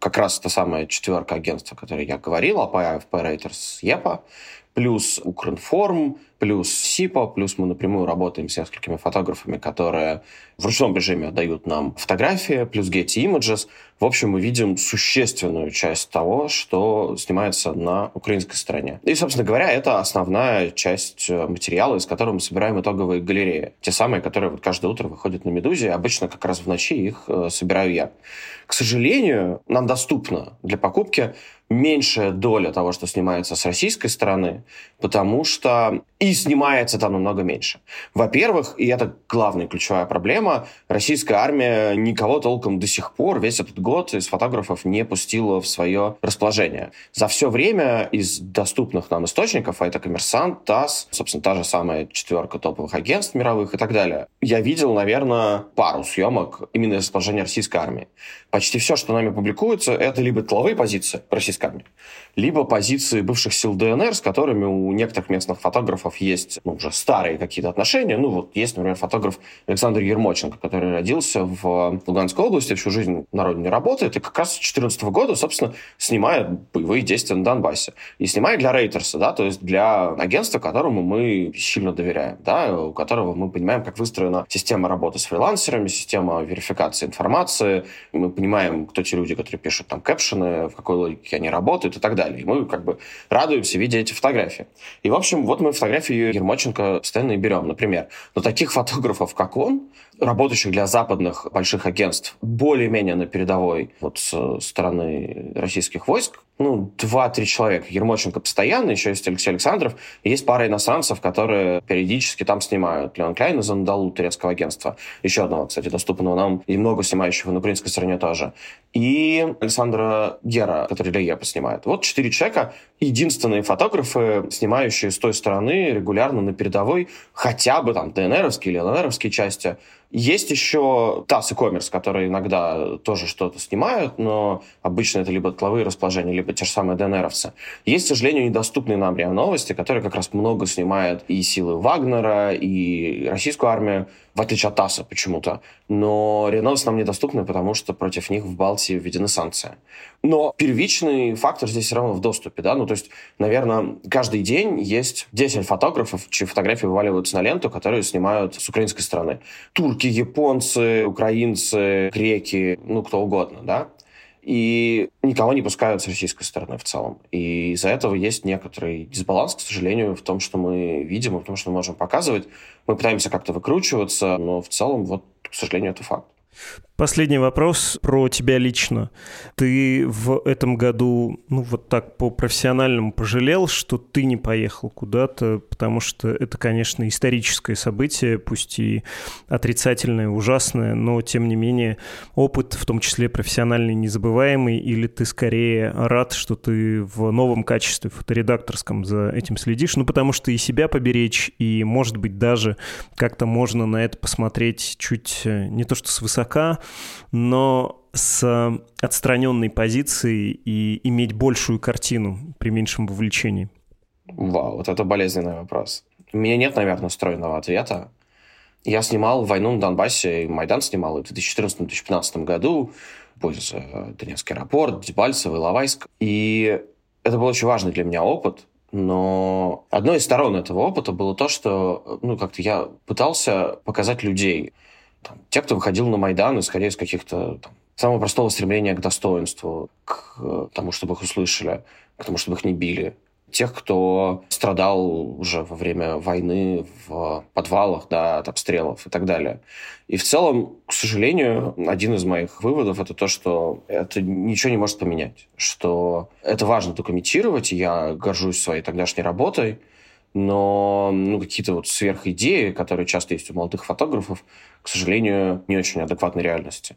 как раз та самая четверка агентства, о которой я говорил, АП, АФП, Reuters, ЕПА, плюс Укринформ, плюс СИПа, плюс мы напрямую работаем с несколькими фотографами, которые в ручном режиме отдают нам фотографии, плюс Getty Images. В общем, мы видим существенную часть того, что снимается на украинской стороне. И, собственно говоря, это основная часть э, материала, из которого мы собираем итоговые галереи. Те самые, которые вот каждое утро выходят на «Медузе». Обычно как раз в ночи их э, собираю я. К сожалению, нам доступно для покупки меньшая доля того, что снимается с российской стороны, потому что и снимается там намного меньше. Во-первых, и это главная ключевая проблема, российская армия никого толком до сих пор весь этот год из фотографов не пустила в свое расположение. За все время из доступных нам источников, а это Коммерсант, ТАСС, собственно, та же самая четверка топовых агентств мировых и так далее, я видел, наверное, пару съемок именно из расположения российской армии. Почти все, что нами публикуется, это либо тыловые позиции российской армии, либо позиции бывших сил ДНР, с которыми у некоторых местных фотографов есть ну, уже старые какие-то отношения. Ну, вот есть, например, фотограф Александр Ермоченко, который родился в Луганской области, всю жизнь на родине работает, и как раз с 2014 года, собственно, снимает боевые действия на Донбассе. И снимает для Рейтерса, да, то есть для агентства, которому мы сильно доверяем, да, у которого мы понимаем, как выстроена система работы с фрилансерами, система верификации информации, мы понимаем, кто те люди, которые пишут там кэпшены, в какой логике они работают и так далее. И мы как бы радуемся, видя эти фотографии. И, в общем, вот мы фотографии Ермоченко постоянно и берем, например. Но таких фотографов, как он, работающих для западных больших агентств, более-менее на передовой вот с стороны российских войск, ну, два-три человека. Ермоченко постоянно, еще есть Алексей Александров. Есть пара иностранцев, которые периодически там снимают. Леон Кляйн из Андалу, турецкого агентства. Еще одного, кстати, доступного нам. И много снимающего на украинской стороне тоже. И Александра Гера, который для ЕПа снимает. Вот четыре человека. Единственные фотографы, снимающие с той стороны регулярно на передовой хотя бы там ДНРовские или ЛНРовские части. Есть еще ТАСС и Коммерс, которые иногда тоже что-то снимают, но обычно это либо тловые расположения, либо те же самые ДНРовцы. Есть, к сожалению, недоступные нам РИА Новости, которые как раз много снимают и силы Вагнера, и российскую армию. В отличие от ТАССа почему-то. Но Новости нам недоступны, потому что против них в Балтии введены санкции. Но первичный фактор здесь все равно в доступе, да, ну, то есть, наверное, каждый день есть 10 фотографов, чьи фотографии вываливаются на ленту, которые снимают с украинской стороны. Турки, японцы, украинцы, греки, ну, кто угодно, да и никого не пускают с российской стороны в целом. И из-за этого есть некоторый дисбаланс, к сожалению, в том, что мы видим и в том, что мы можем показывать. Мы пытаемся как-то выкручиваться, но в целом, вот, к сожалению, это факт. Последний вопрос про тебя лично. Ты в этом году, ну вот так по-профессиональному пожалел, что ты не поехал куда-то, потому что это, конечно, историческое событие, пусть и отрицательное, ужасное, но тем не менее опыт, в том числе профессиональный, незабываемый, или ты скорее рад, что ты в новом качестве фоторедакторском за этим следишь, ну потому что и себя поберечь, и, может быть, даже как-то можно на это посмотреть чуть э, не то что свысока, но с отстраненной позиции и иметь большую картину при меньшем вовлечении? Вау, вот это болезненный вопрос. У меня нет, наверное, стройного ответа. Я снимал войну на Донбассе, и Майдан снимал в 2014-2015 году, пользуясь Донецкий аэропорт, Дебальцево, Иловайск. И это был очень важный для меня опыт, но одной из сторон этого опыта было то, что ну, как-то я пытался показать людей – там, те, кто выходил на Майдан, исходя из каких-то там, самого простого стремления к достоинству, к э, тому, чтобы их услышали, к тому, чтобы их не били. Тех, кто страдал уже во время войны в подвалах, да, от обстрелов и так далее. И в целом, к сожалению, один из моих выводов это то, что это ничего не может поменять. Что это важно документировать, и я горжусь своей тогдашней работой, но ну, какие-то вот сверхидеи, которые часто есть у молодых фотографов, к сожалению, не очень адекватной реальности.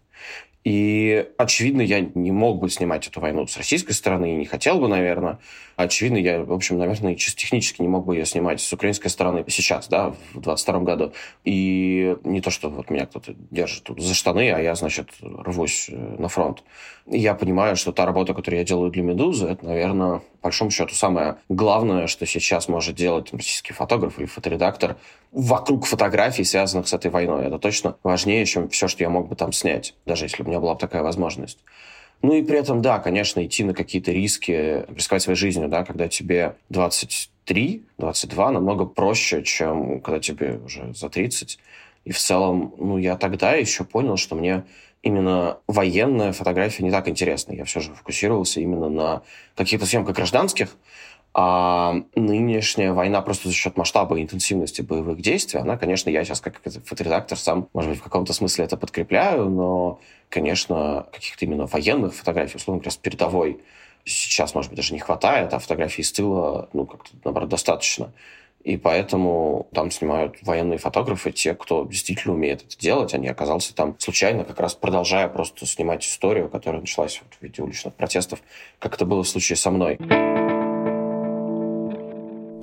И, очевидно, я не мог бы снимать эту войну с российской стороны и не хотел бы, наверное. Очевидно, я, в общем, наверное, чисто технически не мог бы ее снимать с украинской стороны сейчас, да, в 22 году. И не то, что вот меня кто-то держит тут за штаны, а я, значит, рвусь э, на фронт. И я понимаю, что та работа, которую я делаю для «Медузы», это, наверное, большому счету, самое главное, что сейчас может делать российский фотограф или фоторедактор вокруг фотографий, связанных с этой войной. Это точно важнее, чем все, что я мог бы там снять, даже если у меня была бы такая возможность. Ну и при этом, да, конечно, идти на какие-то риски, рисковать своей жизнью, да, когда тебе 23, 22, намного проще, чем когда тебе уже за 30. И в целом, ну, я тогда еще понял, что мне именно военная фотография не так интересна. Я все же фокусировался именно на каких-то съемках гражданских, а нынешняя война просто за счет масштаба и интенсивности боевых действий, она, конечно, я сейчас как фоторедактор сам, может быть, в каком-то смысле это подкрепляю, но, конечно, каких-то именно военных фотографий, условно говоря, с передовой сейчас, может быть, даже не хватает, а фотографий из тыла, ну, как-то, наоборот, достаточно. И поэтому там снимают военные фотографы, те, кто действительно умеет это делать. Они оказался там случайно, как раз продолжая просто снимать историю, которая началась вот в виде уличных протестов, как это было в случае со мной.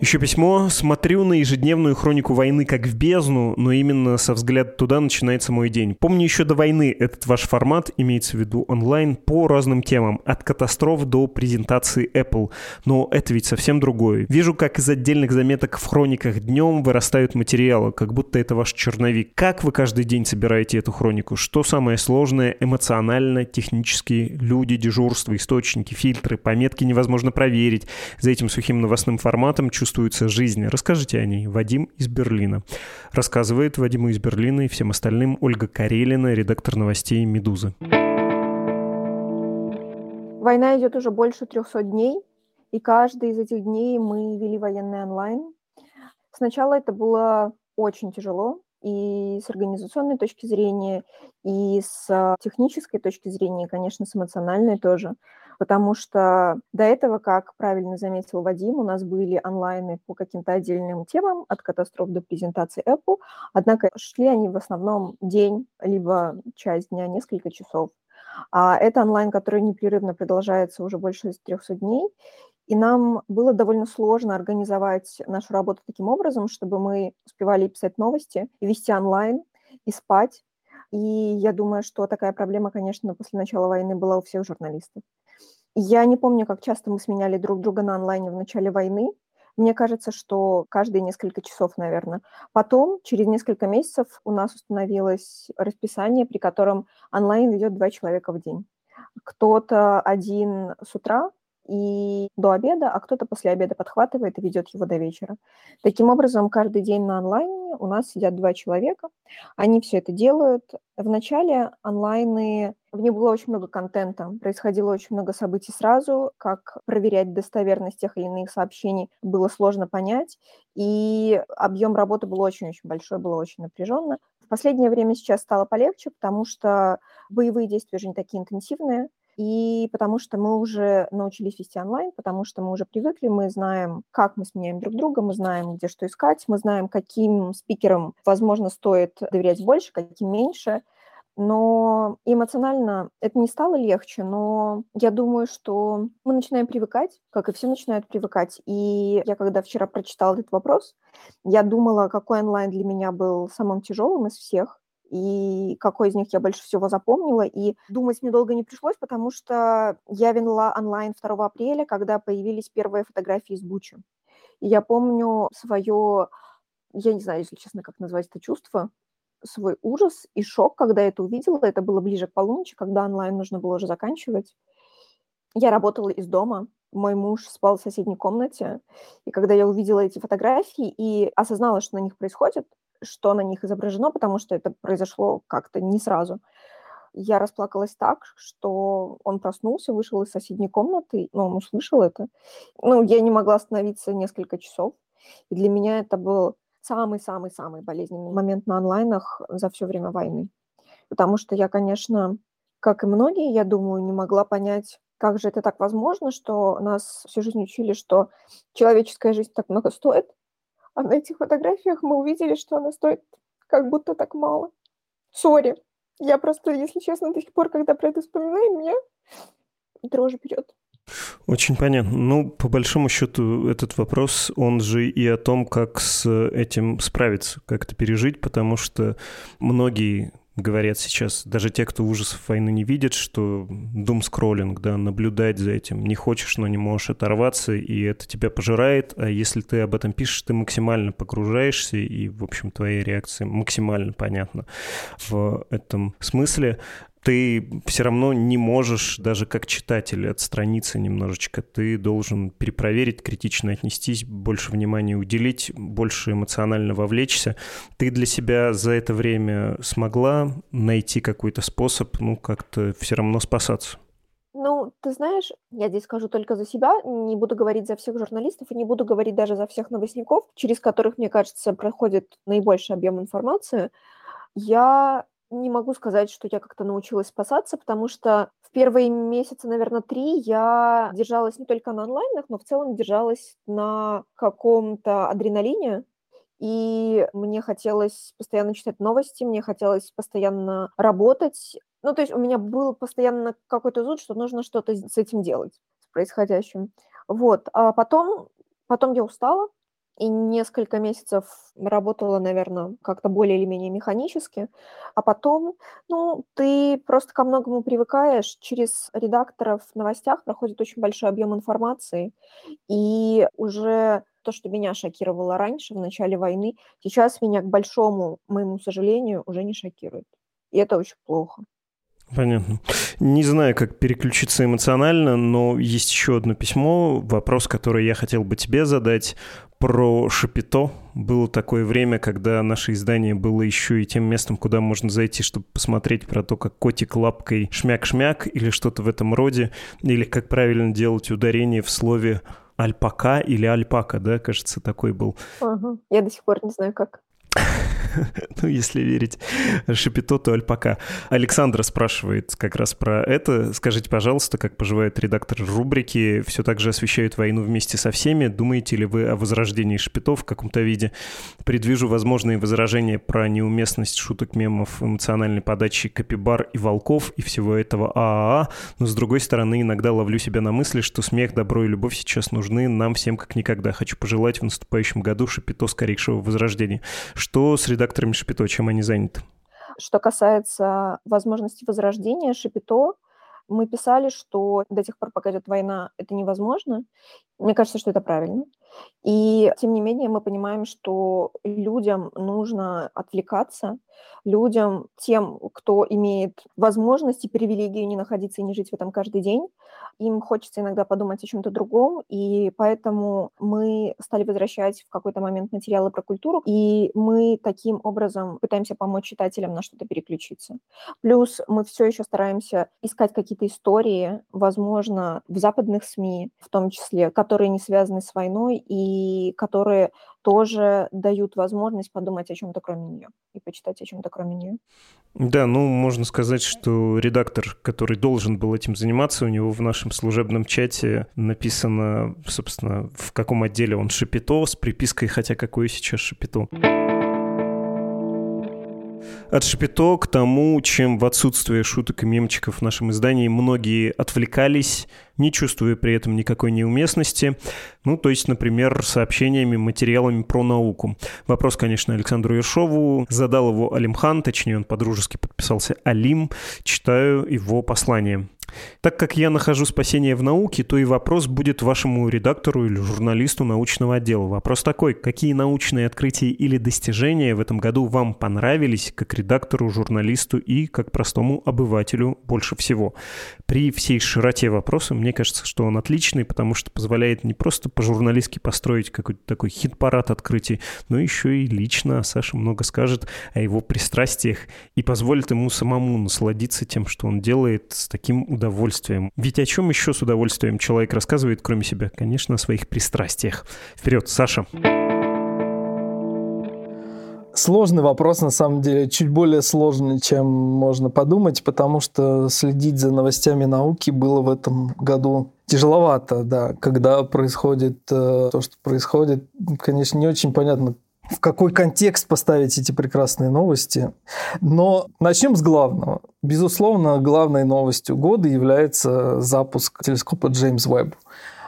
Еще письмо. Смотрю на ежедневную хронику войны как в бездну, но именно со взгляда туда начинается мой день. Помню еще до войны этот ваш формат, имеется в виду онлайн, по разным темам, от катастроф до презентации Apple. Но это ведь совсем другое. Вижу, как из отдельных заметок в хрониках днем вырастают материалы, как будто это ваш черновик. Как вы каждый день собираете эту хронику? Что самое сложное эмоционально, технически, люди, дежурство, источники, фильтры, пометки невозможно проверить. За этим сухим новостным форматом чувствую чувствуется жизнь. Расскажите о ней. Вадим из Берлина. Рассказывает Вадиму из Берлина и всем остальным Ольга Карелина, редактор новостей «Медузы». Война идет уже больше 300 дней, и каждый из этих дней мы вели военный онлайн. Сначала это было очень тяжело, и с организационной точки зрения, и с технической точки зрения, и, конечно, с эмоциональной тоже потому что до этого, как правильно заметил Вадим, у нас были онлайны по каким-то отдельным темам, от катастроф до презентации Apple, однако шли они в основном день, либо часть дня, несколько часов. А это онлайн, который непрерывно продолжается уже больше 300 дней, и нам было довольно сложно организовать нашу работу таким образом, чтобы мы успевали писать новости, и вести онлайн, и спать. И я думаю, что такая проблема, конечно, после начала войны была у всех журналистов. Я не помню, как часто мы сменяли друг друга на онлайне в начале войны, Мне кажется, что каждые несколько часов, наверное. Потом, через несколько месяцев, у нас установилось расписание, при котором онлайн идет два человека в день. Кто-то один с утра, и до обеда, а кто-то после обеда подхватывает и ведет его до вечера. Таким образом, каждый день на онлайне у нас сидят два человека, они все это делают. В начале онлайны, в них было очень много контента, происходило очень много событий сразу, как проверять достоверность тех или иных сообщений было сложно понять, и объем работы был очень-очень большой, было очень напряженно. В последнее время сейчас стало полегче, потому что боевые действия уже не такие интенсивные, и потому что мы уже научились вести онлайн, потому что мы уже привыкли, мы знаем, как мы сменяем друг друга, мы знаем, где что искать, мы знаем, каким спикерам, возможно, стоит доверять больше, каким меньше. Но эмоционально это не стало легче, но я думаю, что мы начинаем привыкать, как и все начинают привыкать. И я когда вчера прочитала этот вопрос, я думала, какой онлайн для меня был самым тяжелым из всех и какой из них я больше всего запомнила. И думать мне долго не пришлось, потому что я винула онлайн 2 апреля, когда появились первые фотографии из Бучи. И я помню свое, я не знаю, если честно, как назвать это чувство, свой ужас и шок, когда я это увидела. Это было ближе к полуночи, когда онлайн нужно было уже заканчивать. Я работала из дома, мой муж спал в соседней комнате, и когда я увидела эти фотографии и осознала, что на них происходит, что на них изображено, потому что это произошло как-то не сразу. Я расплакалась так, что он проснулся, вышел из соседней комнаты, ну, он услышал это. Ну, я не могла остановиться несколько часов. И для меня это был самый-самый-самый болезненный момент на онлайнах за все время войны. Потому что я, конечно, как и многие, я думаю, не могла понять, как же это так возможно, что нас всю жизнь учили, что человеческая жизнь так много стоит, а на этих фотографиях мы увидели, что она стоит как будто так мало. Сори. Я просто, если честно, до сих пор, когда про это вспоминаю, меня дрожь берет. Очень понятно. Ну, по большому счету, этот вопрос, он же и о том, как с этим справиться, как это пережить, потому что многие говорят сейчас, даже те, кто ужасов войны не видят, что дум-скроллинг, да, наблюдать за этим. Не хочешь, но не можешь оторваться, и это тебя пожирает. А если ты об этом пишешь, ты максимально погружаешься, и, в общем, твоя реакция максимально понятна в этом смысле ты все равно не можешь даже как читатель отстраниться немножечко. Ты должен перепроверить, критично отнестись, больше внимания уделить, больше эмоционально вовлечься. Ты для себя за это время смогла найти какой-то способ, ну, как-то все равно спасаться? Ну, ты знаешь, я здесь скажу только за себя, не буду говорить за всех журналистов и не буду говорить даже за всех новостников, через которых, мне кажется, проходит наибольший объем информации. Я не могу сказать, что я как-то научилась спасаться, потому что в первые месяцы, наверное, три я держалась не только на онлайнах, но в целом держалась на каком-то адреналине, и мне хотелось постоянно читать новости, мне хотелось постоянно работать. Ну, то есть у меня был постоянно какой-то зуд, что нужно что-то с этим делать, с происходящим. Вот. А потом, потом я устала, и несколько месяцев работала, наверное, как-то более или менее механически, а потом, ну, ты просто ко многому привыкаешь, через редакторов в новостях проходит очень большой объем информации, и уже то, что меня шокировало раньше, в начале войны, сейчас меня, к большому моему сожалению, уже не шокирует. И это очень плохо. Понятно. Не знаю, как переключиться эмоционально, но есть еще одно письмо, вопрос, который я хотел бы тебе задать про Шапито. Было такое время, когда наше издание было еще и тем местом, куда можно зайти, чтобы посмотреть про то, как котик лапкой шмяк-шмяк или что-то в этом роде, или как правильно делать ударение в слове альпака или альпака, да, кажется, такой был. Ага. Я до сих пор не знаю, как. (laughs) ну, если верить Шапитоту Альпака. Александра спрашивает как раз про это. Скажите, пожалуйста, как поживает редактор рубрики «Все так же освещают войну вместе со всеми». Думаете ли вы о возрождении Шапитов в каком-то виде? Предвижу возможные возражения про неуместность шуток, мемов, эмоциональной подачи Капибар и Волков и всего этого ААА, но с другой стороны иногда ловлю себя на мысли, что смех, добро и любовь сейчас нужны нам всем как никогда. Хочу пожелать в наступающем году Шапито скорейшего возрождения. Что с редакторами Шапито, чем они заняты? Что касается возможности возрождения Шапито, мы писали, что до тех пор, пока идет война, это невозможно. Мне кажется, что это правильно. И, тем не менее, мы понимаем, что людям нужно отвлекаться, людям, тем, кто имеет возможность и привилегию не находиться и не жить в этом каждый день, им хочется иногда подумать о чем-то другом, и поэтому мы стали возвращать в какой-то момент материалы про культуру, и мы таким образом пытаемся помочь читателям на что-то переключиться. Плюс мы все еще стараемся искать какие-то истории, возможно, в западных СМИ, в том числе, которые не связаны с войной и которые тоже дают возможность подумать о чем-то кроме нее и почитать о чем-то кроме нее. Да, ну, можно сказать, что редактор, который должен был этим заниматься, у него в нашем служебном чате написано, собственно, в каком отделе он шапито с припиской «Хотя какое сейчас шапито?» От Шапито к тому, чем в отсутствие шуток и мемчиков в нашем издании многие отвлекались, не чувствуя при этом никакой неуместности. Ну, то есть, например, сообщениями, материалами про науку. Вопрос, конечно, Александру Ершову. Задал его Алимхан, точнее, он по-дружески подписался Алим. Читаю его послание. Так как я нахожу спасение в науке, то и вопрос будет вашему редактору или журналисту научного отдела. Вопрос такой, какие научные открытия или достижения в этом году вам понравились как редактору, журналисту и как простому обывателю больше всего? При всей широте вопроса мне кажется, что он отличный, потому что позволяет не просто по-журналистски построить какой-то такой хит-парад открытий, но еще и лично Саша много скажет о его пристрастиях и позволит ему самому насладиться тем, что он делает с таким удовольствием. Ведь о чем еще с удовольствием человек рассказывает, кроме себя? Конечно, о своих пристрастиях. Вперед, Саша! Сложный вопрос, на самом деле, чуть более сложный, чем можно подумать, потому что следить за новостями науки было в этом году тяжеловато, да. Когда происходит э, то, что происходит, конечно, не очень понятно, в какой контекст поставить эти прекрасные новости. Но начнем с главного. Безусловно, главной новостью года является запуск телескопа Джеймс Уэбб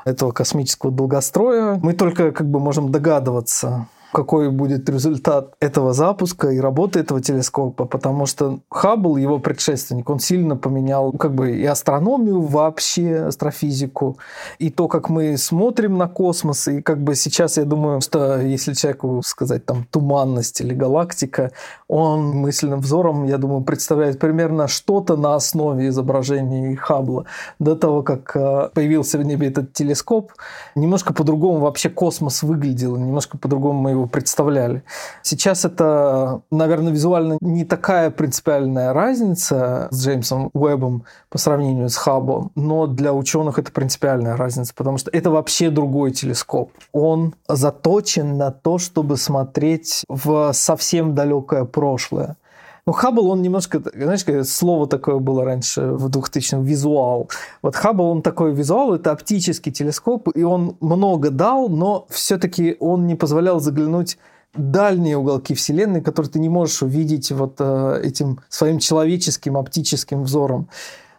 этого космического долгостроя. Мы только как бы можем догадываться, какой будет результат этого запуска и работы этого телескопа, потому что Хаббл, его предшественник, он сильно поменял как бы и астрономию вообще, астрофизику, и то, как мы смотрим на космос, и как бы сейчас я думаю, что если человеку сказать там туманность или галактика, он мысленным взором, я думаю, представляет примерно что-то на основе изображений Хаббла. До того, как э, появился в небе этот телескоп, немножко по-другому вообще космос выглядел, немножко по-другому мы его его представляли. Сейчас это, наверное, визуально не такая принципиальная разница с Джеймсом Уэббом по сравнению с Хабблом, но для ученых это принципиальная разница, потому что это вообще другой телескоп. Он заточен на то, чтобы смотреть в совсем далекое прошлое. Ну, Хаббл, он немножко, знаешь, слово такое было раньше в 2000-м, визуал. Вот Хаббл, он такой визуал, это оптический телескоп, и он много дал, но все-таки он не позволял заглянуть дальние уголки Вселенной, которые ты не можешь увидеть вот э, этим своим человеческим оптическим взором.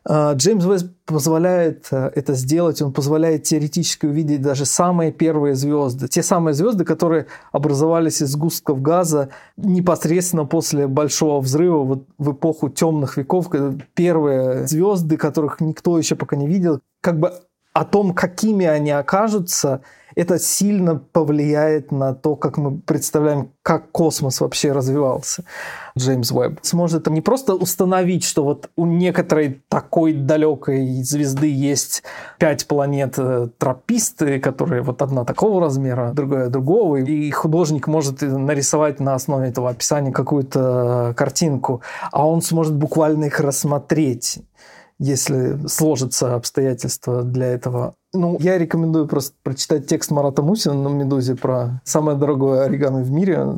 А, Джеймс Вест позволяет э, это сделать, он позволяет теоретически увидеть даже самые первые звезды. Те самые звезды, которые образовались из сгустков газа непосредственно после Большого взрыва, вот в эпоху темных веков, первые звезды, которых никто еще пока не видел, как бы о том, какими они окажутся, это сильно повлияет на то, как мы представляем, как космос вообще развивался. Джеймс Уэбб сможет не просто установить, что вот у некоторой такой далекой звезды есть пять планет э, трописты, которые вот одна такого размера, другая другого, и художник может нарисовать на основе этого описания какую-то картинку, а он сможет буквально их рассмотреть если сложатся обстоятельства для этого. Ну, я рекомендую просто прочитать текст Марата Мусина на «Медузе» про самое дорогое оригами в мире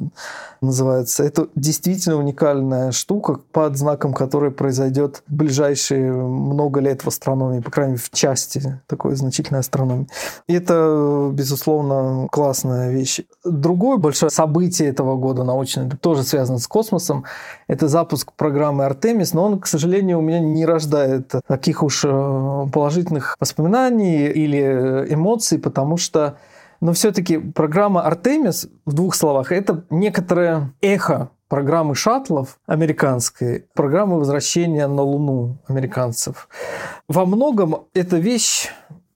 называется. Это действительно уникальная штука, под знаком которой произойдет в ближайшие много лет в астрономии, по крайней мере, в части такой значительной астрономии. И это, безусловно, классная вещь. Другое большое событие этого года научное, тоже связано с космосом, это запуск программы Артемис, но он, к сожалению, у меня не рождает таких уж э, положительных воспоминаний или э, эмоций, потому что но все-таки программа Артемис, в двух словах, это некоторое эхо программы шаттлов американской, программы возвращения на Луну американцев. Во многом эта вещь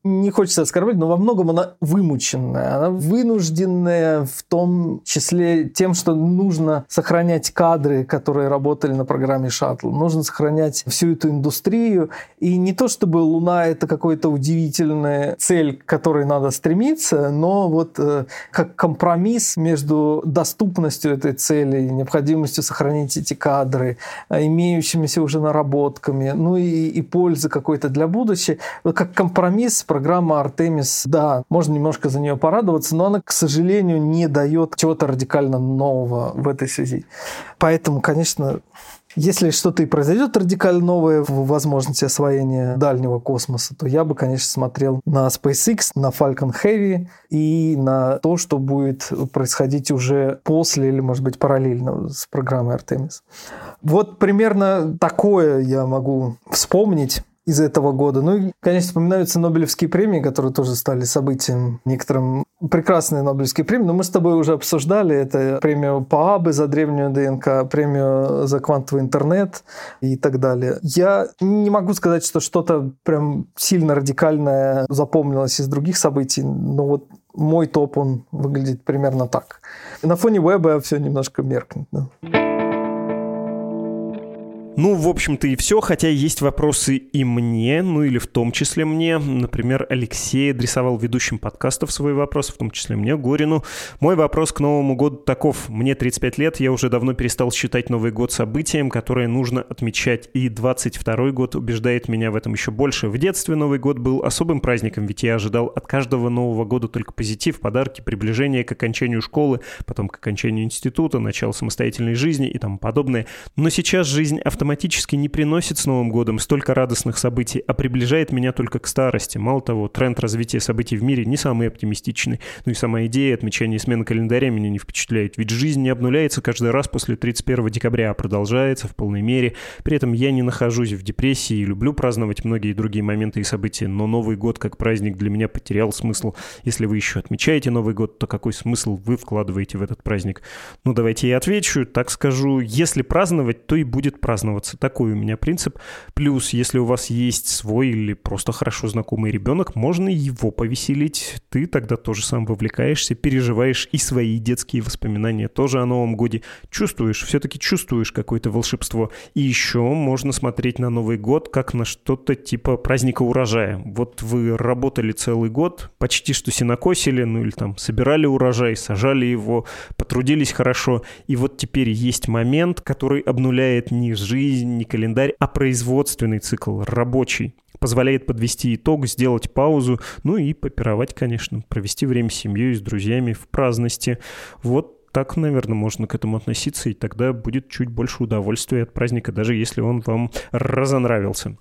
не хочется оскорблять, но во многом она вымученная. Она вынужденная в том числе тем, что нужно сохранять кадры, которые работали на программе «Шаттл». Нужно сохранять всю эту индустрию. И не то, чтобы Луна — это какая-то удивительная цель, к которой надо стремиться, но вот э, как компромисс между доступностью этой цели, необходимостью сохранить эти кадры, э, имеющимися уже наработками, ну и, и пользы какой-то для будущего, как компромисс программа Артемис, да, можно немножко за нее порадоваться, но она, к сожалению, не дает чего-то радикально нового в этой связи. Поэтому, конечно, если что-то и произойдет радикально новое в возможности освоения дальнего космоса, то я бы, конечно, смотрел на SpaceX, на Falcon Heavy и на то, что будет происходить уже после или, может быть, параллельно с программой Artemis. Вот примерно такое я могу вспомнить из этого года. Ну и, конечно, вспоминаются Нобелевские премии, которые тоже стали событием некоторым. Прекрасные Нобелевские премии, но мы с тобой уже обсуждали. Это премию ПААБы за древнюю ДНК, премию за квантовый интернет и так далее. Я не могу сказать, что что-то прям сильно радикальное запомнилось из других событий, но вот мой топ, он выглядит примерно так. На фоне веба все немножко меркнет. Да. Ну, в общем-то и все, хотя есть вопросы и мне, ну или в том числе мне. Например, Алексей адресовал ведущим подкастов свои вопросы, в том числе мне, Горину. Мой вопрос к Новому году таков. Мне 35 лет, я уже давно перестал считать Новый год событием, которое нужно отмечать, и 22 год убеждает меня в этом еще больше. В детстве Новый год был особым праздником, ведь я ожидал от каждого Нового года только позитив, подарки, приближение к окончанию школы, потом к окончанию института, начало самостоятельной жизни и тому подобное. Но сейчас жизнь автоматически автоматически не приносит с Новым годом столько радостных событий, а приближает меня только к старости. Мало того, тренд развития событий в мире не самый оптимистичный. Ну и сама идея отмечания смены календаря меня не впечатляет. Ведь жизнь не обнуляется каждый раз после 31 декабря, а продолжается в полной мере. При этом я не нахожусь в депрессии и люблю праздновать многие другие моменты и события, но Новый год как праздник для меня потерял смысл. Если вы еще отмечаете Новый год, то какой смысл вы вкладываете в этот праздник? Ну, давайте я отвечу. Так скажу, если праздновать, то и будет праздновать радоваться. Такой у меня принцип. Плюс, если у вас есть свой или просто хорошо знакомый ребенок, можно его повеселить. Ты тогда тоже сам вовлекаешься, переживаешь и свои детские воспоминания тоже о Новом Годе. Чувствуешь, все-таки чувствуешь какое-то волшебство. И еще можно смотреть на Новый год как на что-то типа праздника урожая. Вот вы работали целый год, почти что синокосили, ну или там собирали урожай, сажали его, потрудились хорошо. И вот теперь есть момент, который обнуляет не жизнь, жизнь, не календарь, а производственный цикл, рабочий. Позволяет подвести итог, сделать паузу, ну и попировать, конечно, провести время с семьей, с друзьями в праздности. Вот так, наверное, можно к этому относиться, и тогда будет чуть больше удовольствия от праздника, даже если он вам разонравился.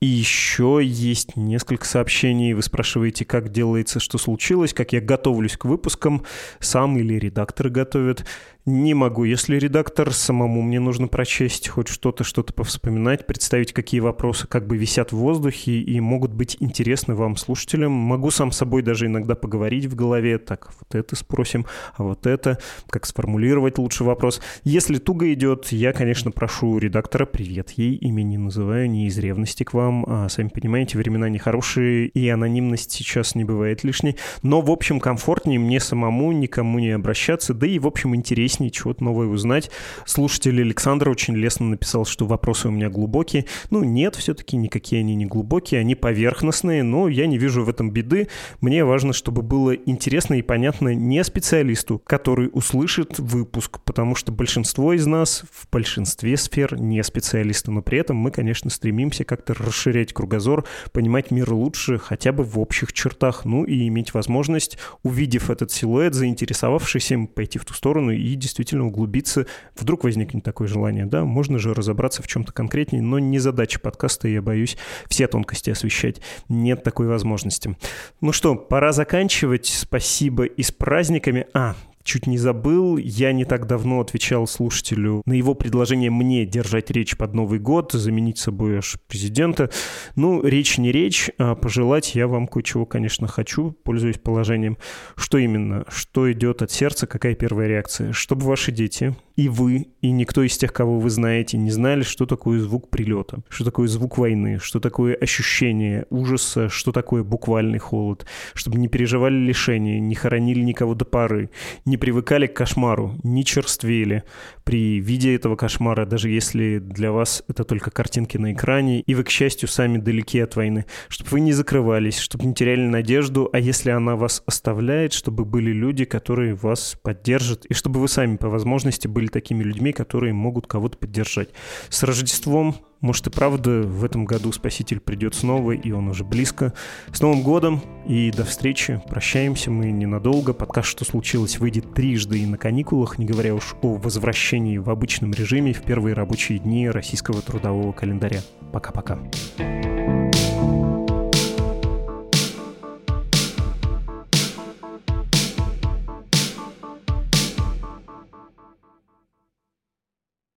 И еще есть несколько сообщений. Вы спрашиваете, как делается, что случилось, как я готовлюсь к выпускам. Сам или редакторы готовят. Не могу. Если редактор, самому мне нужно прочесть хоть что-то, что-то повспоминать, представить, какие вопросы как бы висят в воздухе и могут быть интересны вам, слушателям. Могу сам собой даже иногда поговорить в голове. Так, вот это спросим, а вот это, как сформулировать лучше вопрос. Если туго идет, я, конечно, прошу редактора, привет ей, имя не называю, не из ревности к вам, а сами понимаете, времена нехорошие, и анонимность сейчас не бывает лишней. Но, в общем, комфортнее мне самому никому не обращаться, да и, в общем, интереснее интереснее чего-то новое узнать. Слушатель Александр очень лестно написал, что вопросы у меня глубокие. Ну, нет, все-таки никакие они не глубокие, они поверхностные, но я не вижу в этом беды. Мне важно, чтобы было интересно и понятно не специалисту, который услышит выпуск, потому что большинство из нас в большинстве сфер не специалисты, но при этом мы, конечно, стремимся как-то расширять кругозор, понимать мир лучше, хотя бы в общих чертах, ну и иметь возможность, увидев этот силуэт, заинтересовавшись им, пойти в ту сторону и действительно углубиться. Вдруг возникнет такое желание, да, можно же разобраться в чем-то конкретнее, но не задача подкаста, я боюсь все тонкости освещать. Нет такой возможности. Ну что, пора заканчивать. Спасибо и с праздниками. А, чуть не забыл. Я не так давно отвечал слушателю на его предложение мне держать речь под Новый год, заменить собой аж президента. Ну, речь не речь, а пожелать я вам кое-чего, конечно, хочу, пользуясь положением. Что именно? Что идет от сердца? Какая первая реакция? Чтобы ваши дети и вы, и никто из тех, кого вы знаете, не знали, что такое звук прилета, что такое звук войны, что такое ощущение ужаса, что такое буквальный холод, чтобы не переживали лишения, не хоронили никого до поры, не привыкали к кошмару, не черствели при виде этого кошмара, даже если для вас это только картинки на экране, и вы, к счастью, сами далеки от войны, чтобы вы не закрывались, чтобы не теряли надежду, а если она вас оставляет, чтобы были люди, которые вас поддержат, и чтобы вы сами по возможности были такими людьми, которые могут кого-то поддержать. С Рождеством может и правда в этом году Спаситель придет снова, и он уже близко. С Новым годом и до встречи. Прощаемся мы ненадолго. Подкаст «Что случилось» выйдет трижды и на каникулах, не говоря уж о возвращении в обычном режиме в первые рабочие дни российского трудового календаря. Пока-пока. thank you